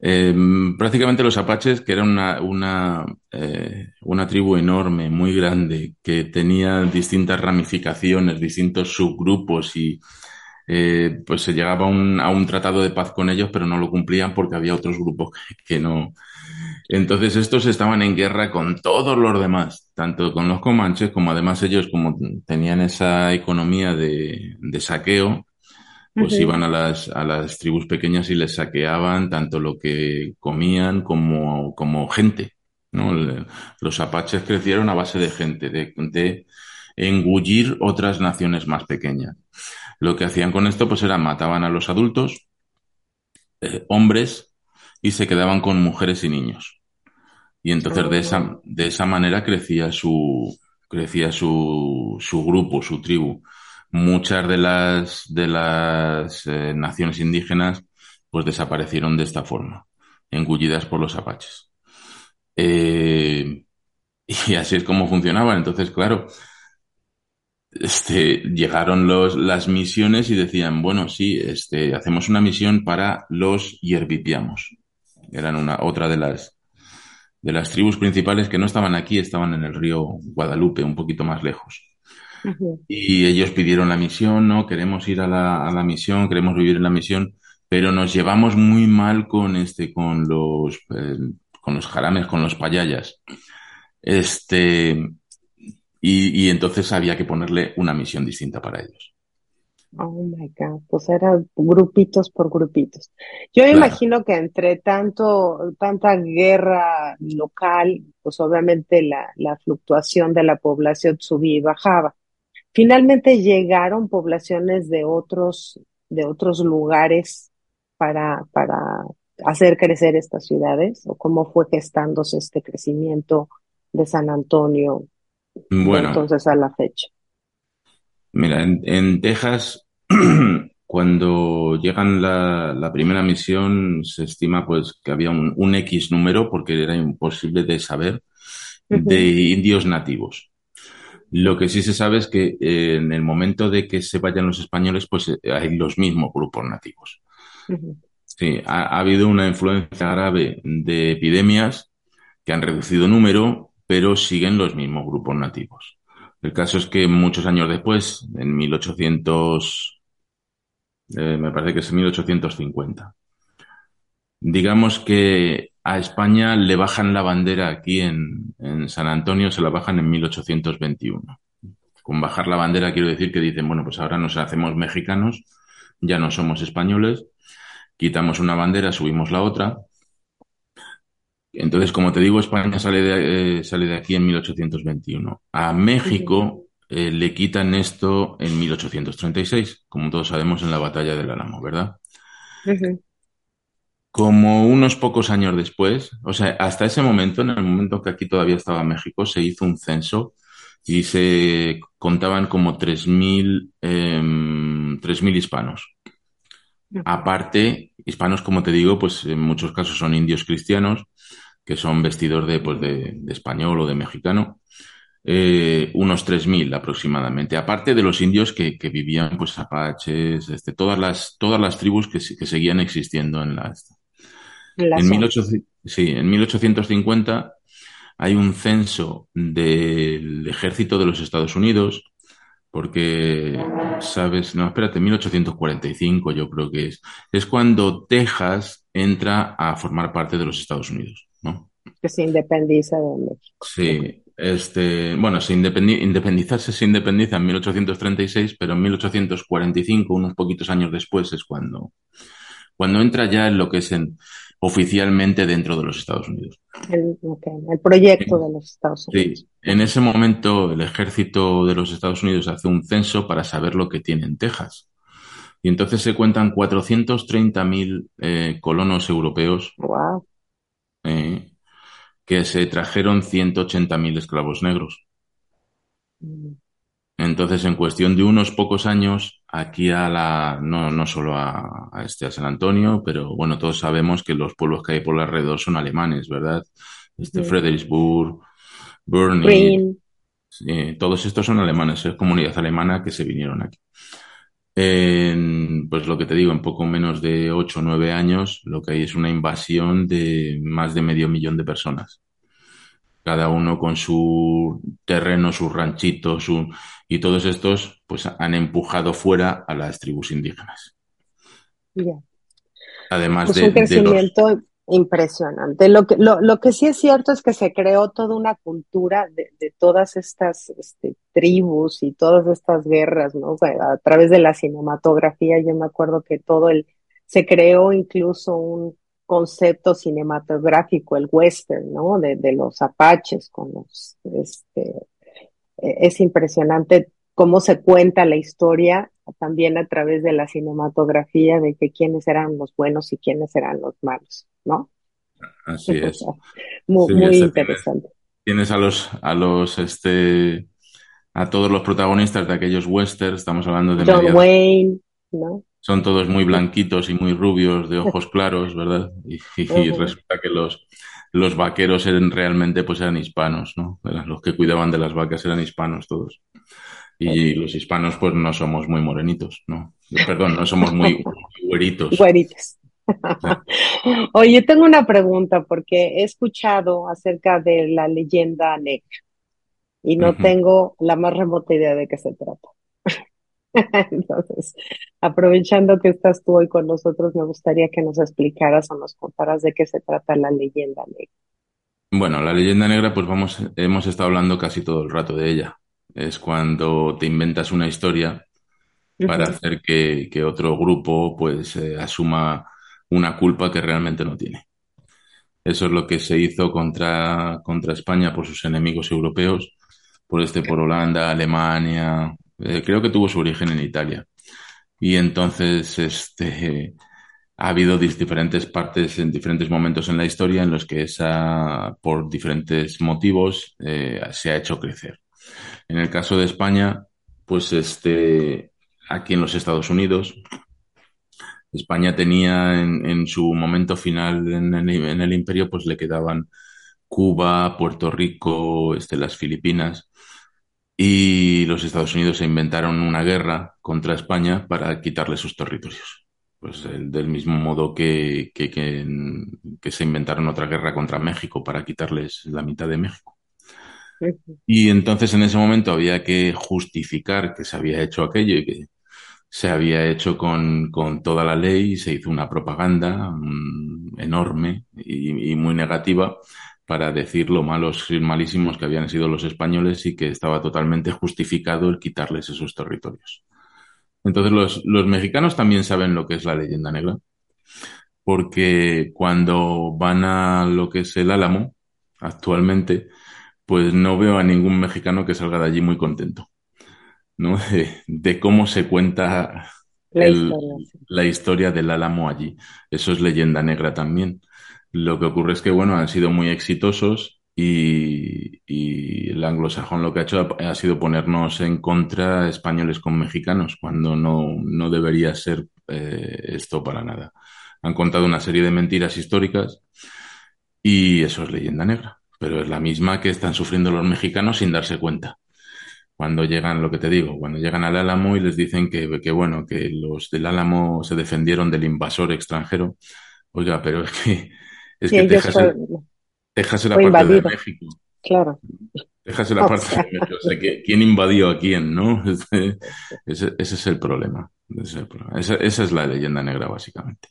B: Em, prácticamente los apaches, que eran una, una, eh, una, tribu enorme, muy grande, que tenía distintas ramificaciones, distintos subgrupos y eh, pues se llegaba a un, a un, tratado de paz con ellos, pero no lo cumplían porque había otros grupos que, no. Entonces estos estaban en guerra con todos los demás, tanto con los comanches como además ellos como tenían esa economía de, de saqueo, pues iban a las, a las tribus pequeñas y les saqueaban tanto lo que comían como, como gente. ¿no? Los apaches crecieron a base de gente, de, de engullir otras naciones más pequeñas. Lo que hacían con esto pues era mataban a los adultos, eh, hombres, y se quedaban con mujeres y niños. Y entonces de esa, de esa manera crecía su, crecía su, su grupo, su tribu muchas de las, de las eh, naciones indígenas pues desaparecieron de esta forma, engullidas por los apaches. Eh, y así es como funcionaban. Entonces, claro, este, llegaron los, las misiones y decían, bueno, sí, este, hacemos una misión para los yerbipiamos. Eran una, otra de las, de las tribus principales que no estaban aquí, estaban en el río Guadalupe, un poquito más lejos. Y ellos pidieron la misión, ¿no? Queremos ir a la, a la misión, queremos vivir en la misión, pero nos llevamos muy mal con este, con los, eh, con los jarames, con los payayas. Este, y, y, entonces había que ponerle una misión distinta para ellos.
A: Oh my God, pues eran grupitos por grupitos. Yo imagino que entre tanto, tanta guerra local, pues obviamente la, la fluctuación de la población subía y bajaba. Finalmente llegaron poblaciones de otros, de otros lugares para, para hacer crecer estas ciudades, o cómo fue gestándose este crecimiento de San Antonio bueno, entonces a la fecha.
B: Mira, en, Texas, cuando llegan la, la, primera misión, se estima pues que había un, un X número, porque era imposible de saber, de indios nativos. Lo que sí se sabe es que eh, en el momento de que se vayan los españoles, pues eh, hay los mismos grupos nativos. Sí, ha, habido una influencia grave de epidemias que han reducido número, pero siguen los mismos grupos nativos. El caso es que muchos años después, en 1800, eh, me parece que es en 1850, digamos que a España le bajan la bandera aquí en, en, San Antonio, se la bajan en 1821. Con bajar la bandera quiero decir que dicen, bueno, pues ahora nos hacemos mexicanos, ya no somos españoles, quitamos una bandera, subimos la otra. Entonces, como te digo, España sale de, eh, sale de aquí en 1821. A México eh, le quitan esto en 1836, como todos sabemos en la batalla del Álamo, ¿verdad? Como unos pocos años después, o sea, hasta ese momento, en el momento que aquí todavía estaba México, se hizo un censo y se contaban como 3.000 eh, hispanos. Aparte, hispanos, como te digo, pues en muchos casos son indios cristianos, que son vestidos de, pues de, de español o de mexicano, eh, unos 3.000 aproximadamente, aparte de los indios que, que vivían, pues apaches, este, todas, las, todas las tribus que, que seguían existiendo en la, en, sí, en 1850 hay un censo del ejército de los Estados Unidos, porque, sabes, no, espérate, 1845 yo creo que es, es cuando Texas entra a formar parte de los Estados Unidos, ¿no?
A: Que se independiza de México.
B: Sí, este, bueno, se independizarse se independiza en 1836, pero en 1845, unos poquitos años después, es cuando, cuando entra ya en lo que es en, oficialmente dentro de los Estados Unidos.
A: El, el proyecto de los Estados Unidos.
B: Sí, en ese momento el ejército de los Estados Unidos hace un censo para saber lo que tiene en Texas. Y entonces se cuentan 430.000 eh, colonos europeos eh, que se trajeron 180.000 esclavos negros. Mm. Entonces, en cuestión de unos pocos años, aquí a la, no, no solo a, este, a San Antonio, pero bueno, todos sabemos que los pueblos que hay por alrededor son alemanes, ¿verdad? Este, Fredericksburg, Burnley, todos estos son alemanes, es comunidad alemana que se vinieron aquí. En, pues lo que te digo, en poco menos de 8 o 9 años, lo que hay es una invasión de más de medio millón de personas cada uno con su terreno, sus ranchitos, su, y todos estos pues han empujado fuera a las tribus indígenas.
A: Además pues de, un crecimiento impresionante. Lo que, lo, lo, que sí es cierto es que se creó toda una cultura de, de todas estas este, tribus y todas estas guerras, ¿no? A través de la cinematografía, yo me acuerdo que todo el, se creó incluso un, concepto cinematográfico, el western, ¿no? De, de los apaches con los, este, e, es impresionante cómo se cuenta la historia también a través de la cinematografía de que quiénes eran los buenos y quiénes eran los malos, ¿no?
B: Así es.
A: muy, muy interesante.
B: Tienes, a los, a los, este, a todos los protagonistas de aquellos westerns, estamos hablando de
A: John Wayne, ¿no?
B: son todos muy blanquitos y muy rubios, de ojos claros, ¿verdad? Y, resulta que los, los vaqueros eran realmente pues eran hispanos, ¿no? los que cuidaban de las vacas eran hispanos todos. Y los hispanos pues no somos muy morenitos, ¿no? Perdón, no somos muy güeritos.
A: Güeritos. Oye, tengo una pregunta porque he escuchado acerca de la leyenda negra y no tengo la más remota idea de qué se trata. Entonces, aprovechando que estás tú hoy con nosotros, me gustaría que nos explicaras o nos contaras de qué se trata la leyenda negra.
B: Bueno, la leyenda negra, pues vamos, hemos estado hablando casi todo el rato de ella. Es cuando te inventas una historia para hacer que, otro grupo pues eh, asuma una culpa que realmente no tiene. Eso es lo que se hizo contra, contra España por sus enemigos europeos, por este por Holanda, Alemania, eh, creo que tuvo su origen en Italia. Y entonces, este, ha habido diferentes partes en diferentes momentos en la historia en los que esa, por diferentes motivos, eh, se ha hecho crecer. En el caso de España, pues este, aquí en los Estados Unidos, España tenía en, su momento final en el, imperio, pues le quedaban Cuba, Puerto Rico, este, las Filipinas y los Estados Unidos se inventaron una guerra contra España para quitarle sus territorios. Pues del mismo modo que, que, se inventaron otra guerra contra México para quitarles la mitad de México. Y entonces en ese momento había que justificar que se había hecho aquello y que se había hecho con, con toda la ley se hizo una propaganda mm, enorme y, y muy negativa para decir lo malos y malísimos que habían sido los españoles y que estaba totalmente justificado el quitarles esos territorios. Entonces los, los mexicanos también saben lo que es la leyenda negra, porque cuando van a lo que es el Álamo, actualmente, pues no veo a ningún mexicano que salga de allí muy contento, ¿no? De, cómo se cuenta la historia del Álamo allí. Eso es leyenda negra también. Lo que ocurre es que, bueno, han sido muy exitosos y, el anglosajón lo que ha hecho ha, sido ponernos en contra españoles con mexicanos, cuando no, no debería ser eh, esto para nada. Han contado una serie de mentiras históricas y eso es leyenda negra, pero es la misma que están sufriendo los mexicanos sin darse cuenta. Cuando llegan, lo que te digo, cuando llegan al Álamo y les dicen que, que bueno, que los del Álamo se defendieron del invasor extranjero. Oiga, pero es que es que Texas, es la parte de México.
A: Claro.
B: Texas es parte de México. O sea, ¿quién invadió a quién, no? Ese, es el problema. Esa, es la leyenda negra, básicamente.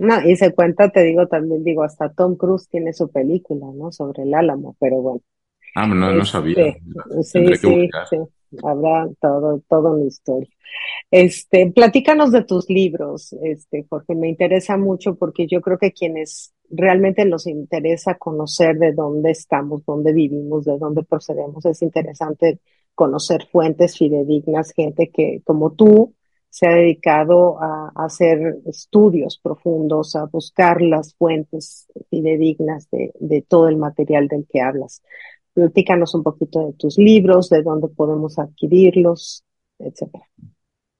A: No, y se cuenta, te digo también, digo, hasta Tom Cruise tiene su película, ¿no? Sobre el Álamo, pero bueno.
B: Ah, no, no sabía.
A: Este, sí, sí, sí. Habrá todo, toda una historia. Este, platícanos de tus libros, este, porque me interesa mucho, porque yo creo que quienes realmente nos interesa conocer de dónde estamos, dónde vivimos, de dónde procedemos, es interesante conocer fuentes fidedignas, gente que, como tú, se ha dedicado a, hacer estudios profundos, a buscar las fuentes fidedignas de, de todo el material del que hablas. Platícanos un poquito de tus libros, de dónde podemos adquirirlos, etcétera.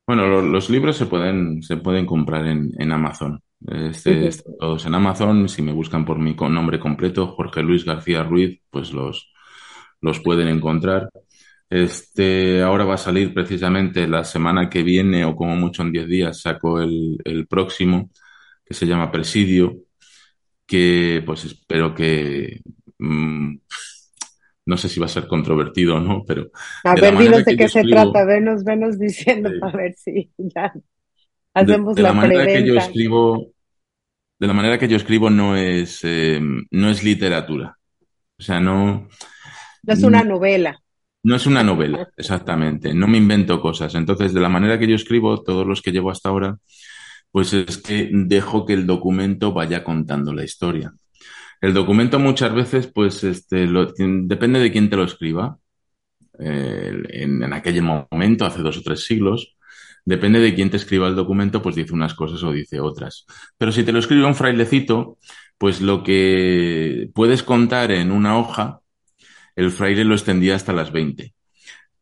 B: Bueno, los, libros se pueden, se pueden comprar en, en Amazon. Este, todos en Amazon, si me buscan por mi nombre completo, Jorge Luis García Ruiz, pues los, los pueden encontrar. Este, ahora va a salir precisamente la semana que viene, o como mucho en 10 días, saco el, el próximo, que se llama Presidio, que pues espero que mm, no sé si va a ser controvertido o no, pero...
A: A ver, dinos de qué se trata, venos, venos diciendo a ver si ya hacemos
B: de,
A: la,
B: manera que yo escribo, de la manera que yo escribo no es, eh, no es literatura. O sea, no...
A: No es una novela.
B: No es una novela, exactamente. No me invento cosas. Entonces, de la manera que yo escribo, todos los que llevo hasta ahora, pues es que dejo que el documento vaya contando la historia. El documento muchas veces, pues, este, depende de quién te lo escriba. Eh, en, en, aquel momento, hace dos o tres siglos, depende de quién te escriba el documento, pues dice unas cosas o dice otras. Pero si te lo escribe un frailecito, pues lo que puedes contar en una hoja, el fraile lo extendía hasta las 20.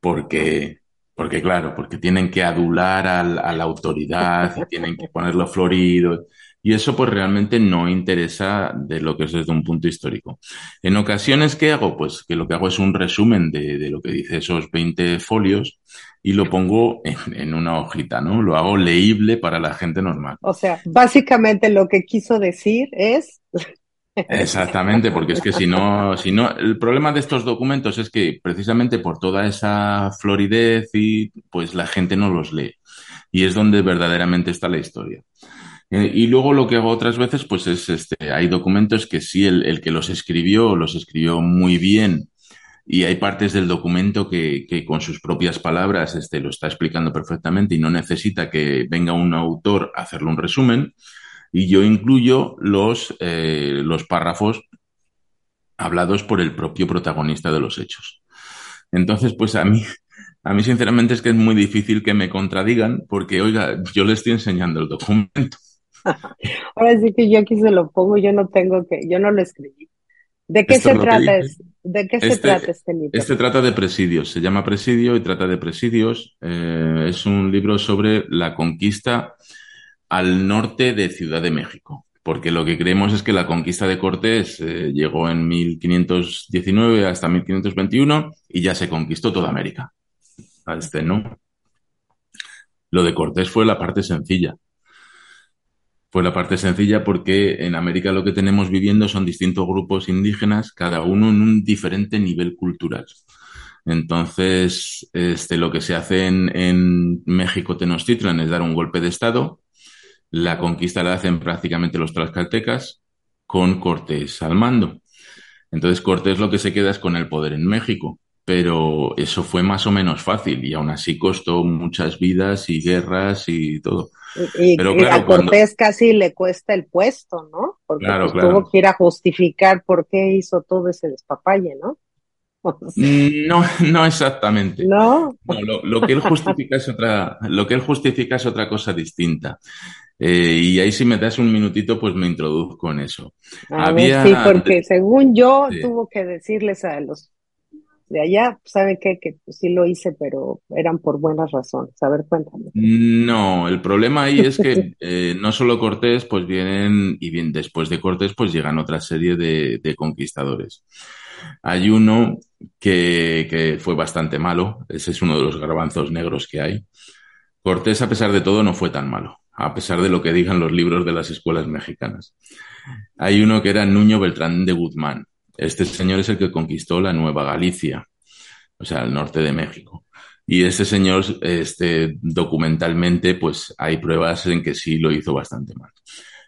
B: Porque, porque claro, porque tienen que adular a la autoridad, y tienen que ponerlo florido. Y eso pues realmente no interesa de lo que es desde un punto histórico. En ocasiones, ¿qué hago? Pues que lo que hago es un resumen de, de lo que dice esos 20 folios y lo pongo en, en, una hojita, ¿no? Lo hago leíble para la gente normal.
A: O sea, básicamente lo que quiso decir es
B: Exactamente, porque es que si no, si no, el problema de estos documentos es que precisamente por toda esa floridez y pues la gente no los lee. Y es donde verdaderamente está la historia. Eh, y luego lo que hago otras veces, pues es este, hay documentos que sí, el, el, que los escribió, los escribió muy bien. Y hay partes del documento que, que con sus propias palabras este, lo está explicando perfectamente y no necesita que venga un autor a hacerle un resumen y yo incluyo los, eh, los párrafos hablados por el propio protagonista de los hechos. Entonces, pues a mí, a mí sinceramente es que es muy difícil que me contradigan porque, oiga, yo le estoy enseñando el documento.
A: Ahora sí que yo aquí se lo pongo, yo no tengo que, yo no lo escribí. ¿De qué se trata? Es, ¿De qué se este, trata este libro?
B: Este trata de presidios, se llama Presidio y trata de presidios. Eh, es un libro sobre la conquista al norte de Ciudad de México, porque lo que creemos es que la conquista de Cortés eh, llegó en 1519 hasta 1521 y ya se conquistó toda América. Este no. Lo de Cortés fue la parte sencilla. Fue la parte sencilla porque en América lo que tenemos viviendo son distintos grupos indígenas, cada uno en un diferente nivel cultural. Entonces, este, lo que se hace en, en México Tenochtitlan es dar un golpe de Estado la conquista la hacen prácticamente los tlaxcaltecas con Cortés al mando. Entonces Cortés lo que se queda es con el poder en México, pero eso fue más o menos fácil y aún así costó muchas vidas y guerras y todo.
A: Y, pero a Cortés casi le cuesta el puesto, ¿no? Porque pues, tuvo que ir a justificar por qué hizo todo ese despapalle, ¿no?
B: No, no exactamente.
A: No.
B: no lo, lo, que él justifica es otra, lo que él justifica es otra cosa distinta. Eh, y ahí si me das un minutito, pues me introduzco en eso.
A: Había... sí, porque según yo sí. tuvo que decirles a los de allá, ¿saben qué? Que pues, sí lo hice, pero eran por buenas razones. A ver, cuéntame.
B: No, el problema ahí es que eh, no solo Cortés, pues vienen, y bien después de Cortés, pues llegan otra serie de, de conquistadores. Hay uno que, que, fue bastante malo, ese es uno de los garbanzos negros que hay. Cortés, a pesar de todo, no fue tan malo a pesar de lo que digan los libros de las escuelas mexicanas. Hay uno que era Nuño Beltrán de Guzmán. Este señor es el que conquistó la Nueva Galicia, o sea, el norte de México. Y este señor, este, documentalmente, pues hay pruebas en que sí lo hizo bastante mal.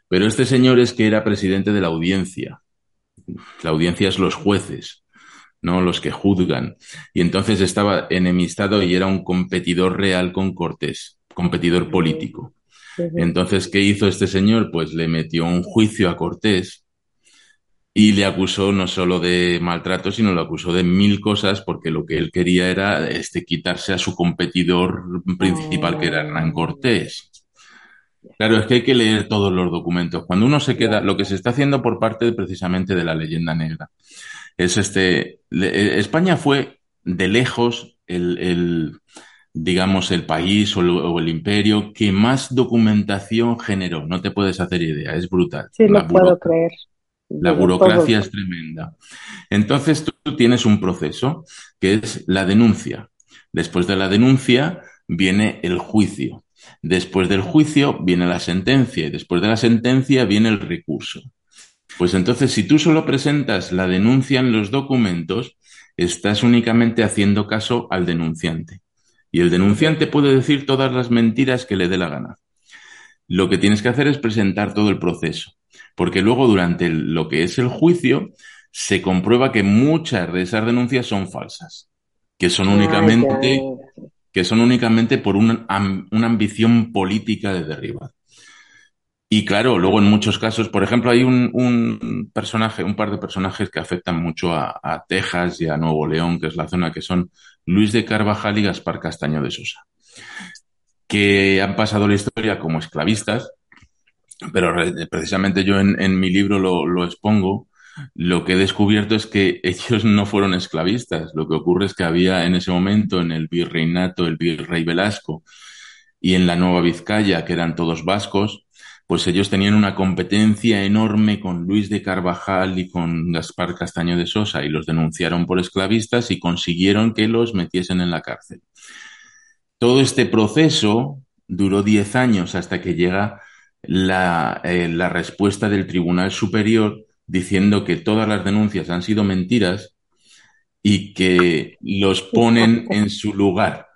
B: Pero este señor es que era presidente de la audiencia. La audiencia es los jueces, no los que juzgan. Y entonces estaba enemistado y era un competidor real con Cortés, competidor político. Entonces, ¿qué hizo este señor? Pues le metió un juicio a Cortés y le acusó no solo de maltrato, sino lo acusó de mil cosas, porque lo que él quería era este, quitarse a su competidor principal, que era Hernán Cortés. Claro, es que hay que leer todos los documentos. Cuando uno se queda, lo que se está haciendo por parte precisamente de la leyenda negra, es este, eh, España fue de lejos el, digamos, el país o el, imperio que más documentación generó. No te puedes hacer idea, es brutal.
A: Sí, lo puedo creer.
B: La burocracia es tremenda. Entonces tú tienes un proceso que es la denuncia. Después de la denuncia viene el juicio. Después del juicio viene la sentencia y después de la sentencia viene el recurso. Pues entonces, si tú solo presentas la denuncia en los documentos, estás únicamente haciendo caso al denunciante. Y el denunciante puede decir todas las mentiras que le dé la gana. Lo que tienes que hacer es presentar todo el proceso porque luego durante lo que es el juicio se comprueba que muchas de esas denuncias son falsas, que son únicamente, que son únicamente por una, ambición política de derribar. Y claro, luego en muchos casos, por ejemplo, hay un, personaje, un par de personajes que afectan mucho a, Texas y a Nuevo León, que es la zona que son Luis de Carvajal y Gaspar Castaño de Sosa, que han pasado la historia como esclavistas pero precisamente yo en, mi libro lo, expongo, lo que he descubierto es que ellos no fueron esclavistas. Lo que ocurre es que había en ese momento en el virreinato el virrey Velasco y en la Nueva Vizcaya, que eran todos vascos, pues ellos tenían una competencia enorme con Luis de Carvajal y con Gaspar Castaño de Sosa y los denunciaron por esclavistas y consiguieron que los metiesen en la cárcel. Todo este proceso duró diez años hasta que llega la, eh, la respuesta del Tribunal Superior diciendo que todas las denuncias han sido mentiras y que los ponen en su lugar.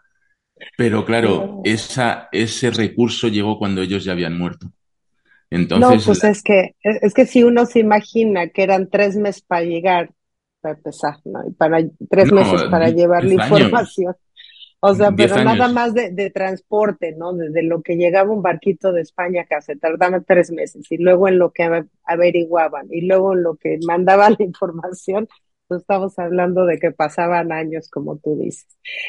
B: Pero claro, esa, ese recurso llegó cuando ellos ya habían muerto. Entonces,
A: no, pues es que, es que si uno se imagina que eran tres meses para llegar, para empezar, ¿no? para tres meses para llevar la información. O sea, pero nada más de, transporte, ¿no? Desde lo que llegaba un barquito de España acá, se tardaba tres meses, y luego en lo que averiguaban, y luego en lo que mandaban la información, pues estamos hablando de que pasaban años, como tú dices.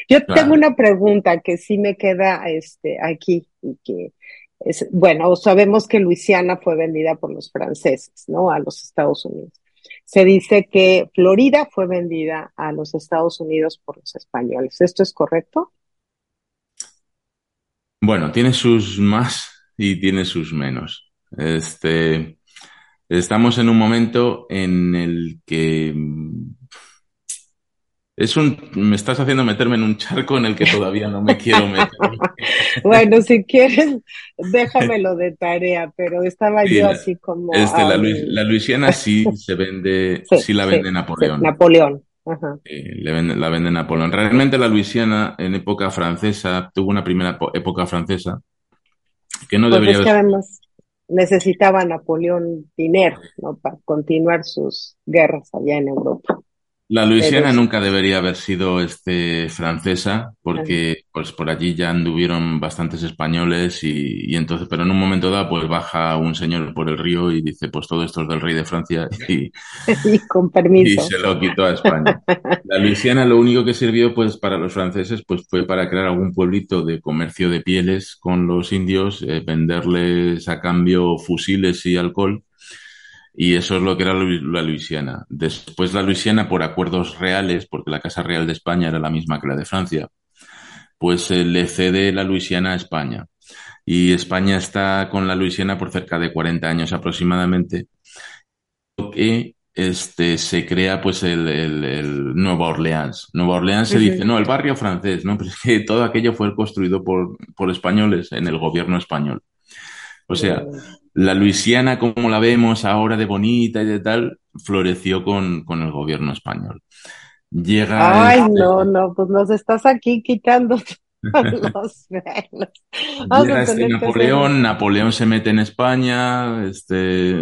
A: Yo tengo una pregunta que sí me queda este, aquí, y que es, bueno, sabemos que Luisiana fue vendida por los franceses, ¿no? A los Estados Unidos se dice que Florida fue vendida a los Estados Unidos por los españoles. ¿Esto es correcto?
B: Bueno, tiene sus más y tiene sus menos. Este, estamos en un momento en el que es un, me estás haciendo meterme en un charco en el que todavía no me quiero meter.
A: bueno, si quieres, déjamelo de tarea, pero estaba yo así como.
B: Este, la, la, Luisiana sí se vende, sí, la vende Napoleón.
A: Napoleón. Ajá.
B: le vende, la vende Napoleón. Realmente la Luisiana en época francesa tuvo una primera época francesa que no pues debería.
A: Es que además necesitaba Napoleón dinero, ¿no? Para continuar sus guerras allá en Europa.
B: La Luisiana nunca debería haber sido este, francesa, porque pues por allí ya anduvieron bastantes españoles y, y, entonces, pero en un momento dado, pues baja un señor por el río y dice, pues todo esto es del rey de Francia y,
A: y con permiso.
B: Y se lo quitó a España. La Luisiana lo único que sirvió pues para los franceses pues fue para crear algún pueblito de comercio de pieles con los indios, eh, venderles a cambio fusiles y alcohol y eso es lo que era la Luisiana. Después la Luisiana, por acuerdos reales, porque la Casa Real de España era la misma que la de Francia, pues le cede la Luisiana a España. Y España está con la Luisiana por cerca de 40 años aproximadamente. Que este, se crea pues el, el, Nueva Orleans. Nueva Orleans se dice, no, el barrio francés, ¿no? Pero es que todo aquello fue construido por, por españoles en el gobierno español. O sea, la Luisiana, como la vemos ahora de bonita y de tal, floreció con, con el gobierno español.
A: Llega Ay, no, no, pues nos estás aquí quitando los
B: Llega este Napoleón, Napoleón se mete en España, este,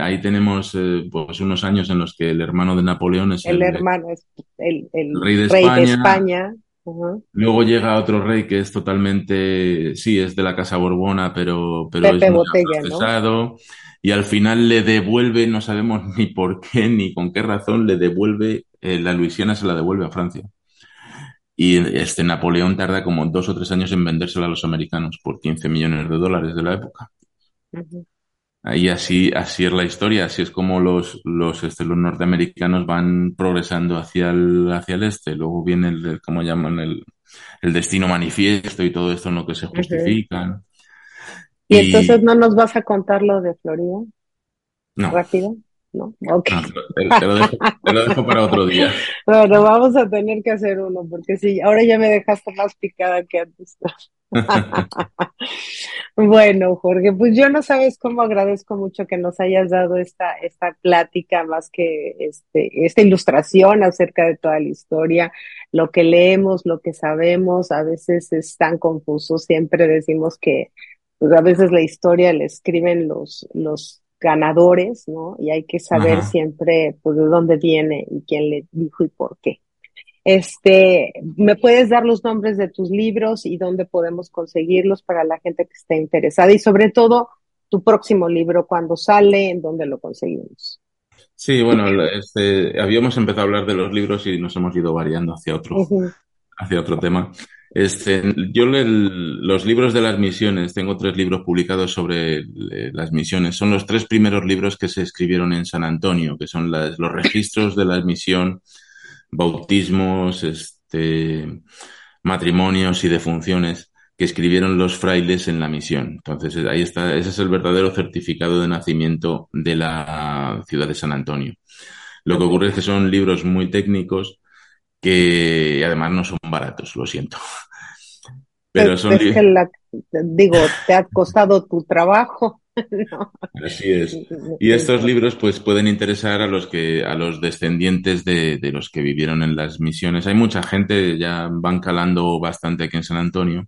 B: ahí tenemos eh, pues unos años en los que el hermano de Napoleón es
A: el, hermano, es el, rey, de, España,
B: Luego llega otro rey que es totalmente, sí, es de la Casa Borbona, pero, pero es muy procesado. Y al final le devuelve, no sabemos ni por qué ni con qué razón, le devuelve, eh, la Luisiana se la devuelve a Francia. Y este Napoleón tarda como dos o tres años en vendérsela a los americanos por 15 millones de dólares de la época. Ahí así, así es la historia, así es como los, los, este, los norteamericanos van progresando hacia el, hacia el este. Luego viene el, como llaman, el, el destino manifiesto y todo esto en lo que se justifican.
A: ¿Y, entonces no nos vas a contar lo de Florida?
B: No.
A: ¿Rápido? ¿No? Okay.
B: te, lo dejo, para otro día.
A: Bueno, vamos a tener que hacer uno, porque sí, ahora ya me dejaste más picada que antes. bueno, Jorge, pues yo no sabes cómo agradezco mucho que nos hayas dado esta, esta plática, más que este, esta ilustración acerca de toda la historia, lo que leemos, lo que sabemos, a veces es tan confuso, siempre decimos que pues a veces la historia la escriben los, los ganadores, ¿no? Y hay que saber siempre pues, de dónde viene y quién le dijo y por qué. Este, ¿me puedes dar los nombres de tus libros y dónde podemos conseguirlos para la gente que esté interesada? Y sobre todo, tu próximo libro, cuando sale, en dónde lo conseguimos.
B: Sí, bueno, este, habíamos empezado a hablar de los libros y nos hemos ido variando hacia otro, hacia otro tema. Este, yo los libros de las misiones, tengo tres libros publicados sobre eh, las misiones. Son los tres primeros libros que se escribieron en San Antonio, que son los registros de la misión, bautismos, este, matrimonios y defunciones que escribieron los frailes en la misión. Entonces, ahí está, ese es el verdadero certificado de nacimiento de la ciudad de San Antonio. Lo que ocurre es que son libros muy técnicos que además no son baratos, lo siento.
A: Pero son digo, te ha costado tu trabajo.
B: Así es. Y estos libros pues pueden interesar a los que a los descendientes de, de, los que vivieron en las misiones. Hay mucha gente, ya van calando bastante aquí en San Antonio,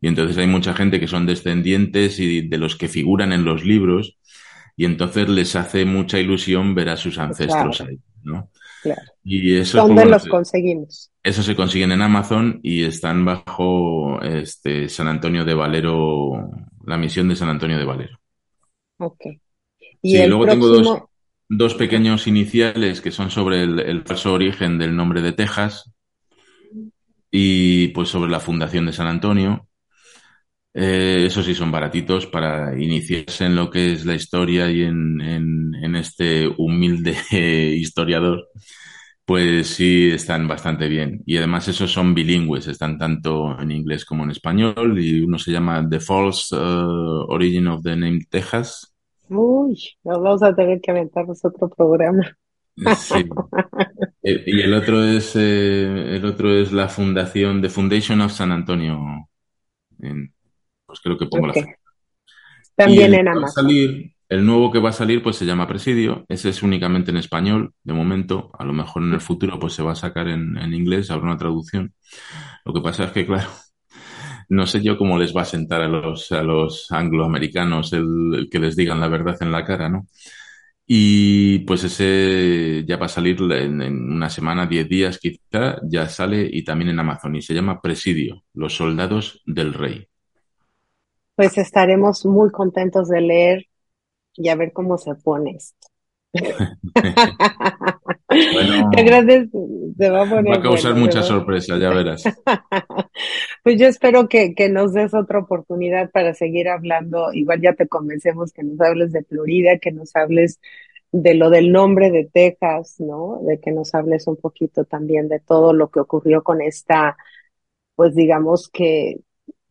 B: y entonces hay mucha gente que son descendientes y de los que figuran en los libros, y entonces les hace mucha ilusión ver a sus ancestros ahí, ¿no?
A: Claro. Y eso ¿Dónde los conseguimos?
B: Eso se consiguen en Amazon y están bajo este San Antonio de Valero, la misión de San Antonio de Valero.
A: Ok.
B: Y luego tengo dos, dos, pequeños iniciales que son sobre el, falso origen del nombre de Texas y pues sobre la fundación de San Antonio. Eh, esos sí son baratitos para iniciarse en lo que es la historia y en, en este humilde historiador pues sí están bastante bien. Y además esos son bilingües, están tanto en inglés como en español. Y uno se llama The False uh, Origin of the Name Texas.
A: Uy, nos vamos a tener que aventarnos otro programa.
B: Sí. Eh, y el otro es eh, el otro es la fundación, The Foundation of San Antonio. pues creo que pongo la
A: También en Amazon.
B: salir el nuevo que va a salir pues se llama Presidio, ese es únicamente en español de momento, a lo mejor en el futuro pues se va a sacar en, inglés, habrá una traducción. Lo que pasa es que claro, no sé yo cómo les va a sentar a los, a los angloamericanos el, que les digan la verdad en la cara, ¿no? Y pues ese ya va a salir en, en una semana, diez días quizá, ya sale y también en Amazon y se llama Presidio, los soldados del rey.
A: Pues estaremos muy contentos de leer y a ver cómo se pone esto.
B: bueno,
A: Te agradezco, se va a poner.
B: Va a causar mucha sorpresa, ya verás.
A: pues yo espero que, que nos des otra oportunidad para seguir hablando. Igual ya te convencemos que nos hables de Florida, que nos hables de lo del nombre de Texas, ¿no? De que nos hables un poquito también de todo lo que ocurrió con esta, pues digamos que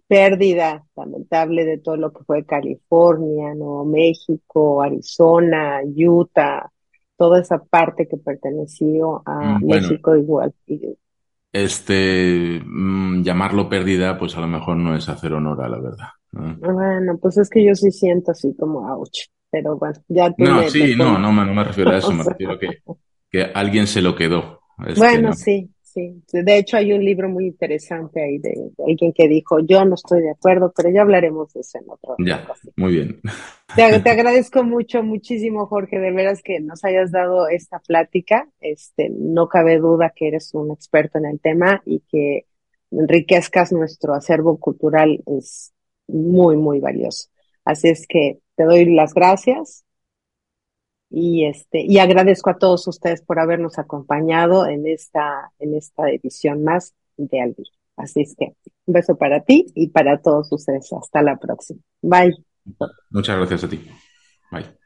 A: pérdida lamentable de todo lo que fue California, Nuevo México, Arizona, Utah, toda esa parte que perteneció a mm, México igual.
B: Este, mm, llamarlo pérdida, pues a lo mejor no es hacer honor a la verdad.
A: Bueno, pues es que yo sí siento así como ouch, pero bueno, ya tú
B: No, sí, no, no, me refiero a eso, me refiero a que, que alguien se lo quedó.
A: Este, bueno, sí, Sí, de hecho hay un libro muy interesante ahí de, alguien que dijo, yo no estoy de acuerdo, pero ya hablaremos de eso en otro.
B: Ya, muy bien.
A: Te, agradezco mucho, muchísimo, Jorge, de veras que nos hayas dado esta plática. Este, no cabe duda que eres un experto en el tema y que enriquezcas nuestro acervo cultural es muy, muy valioso. Así es que te doy las gracias y este y agradezco a todos ustedes por habernos acompañado en esta en esta edición más de Albi. Así es que un beso para ti y para todos ustedes. Hasta la próxima. Bye.
B: Muchas gracias a ti. Bye.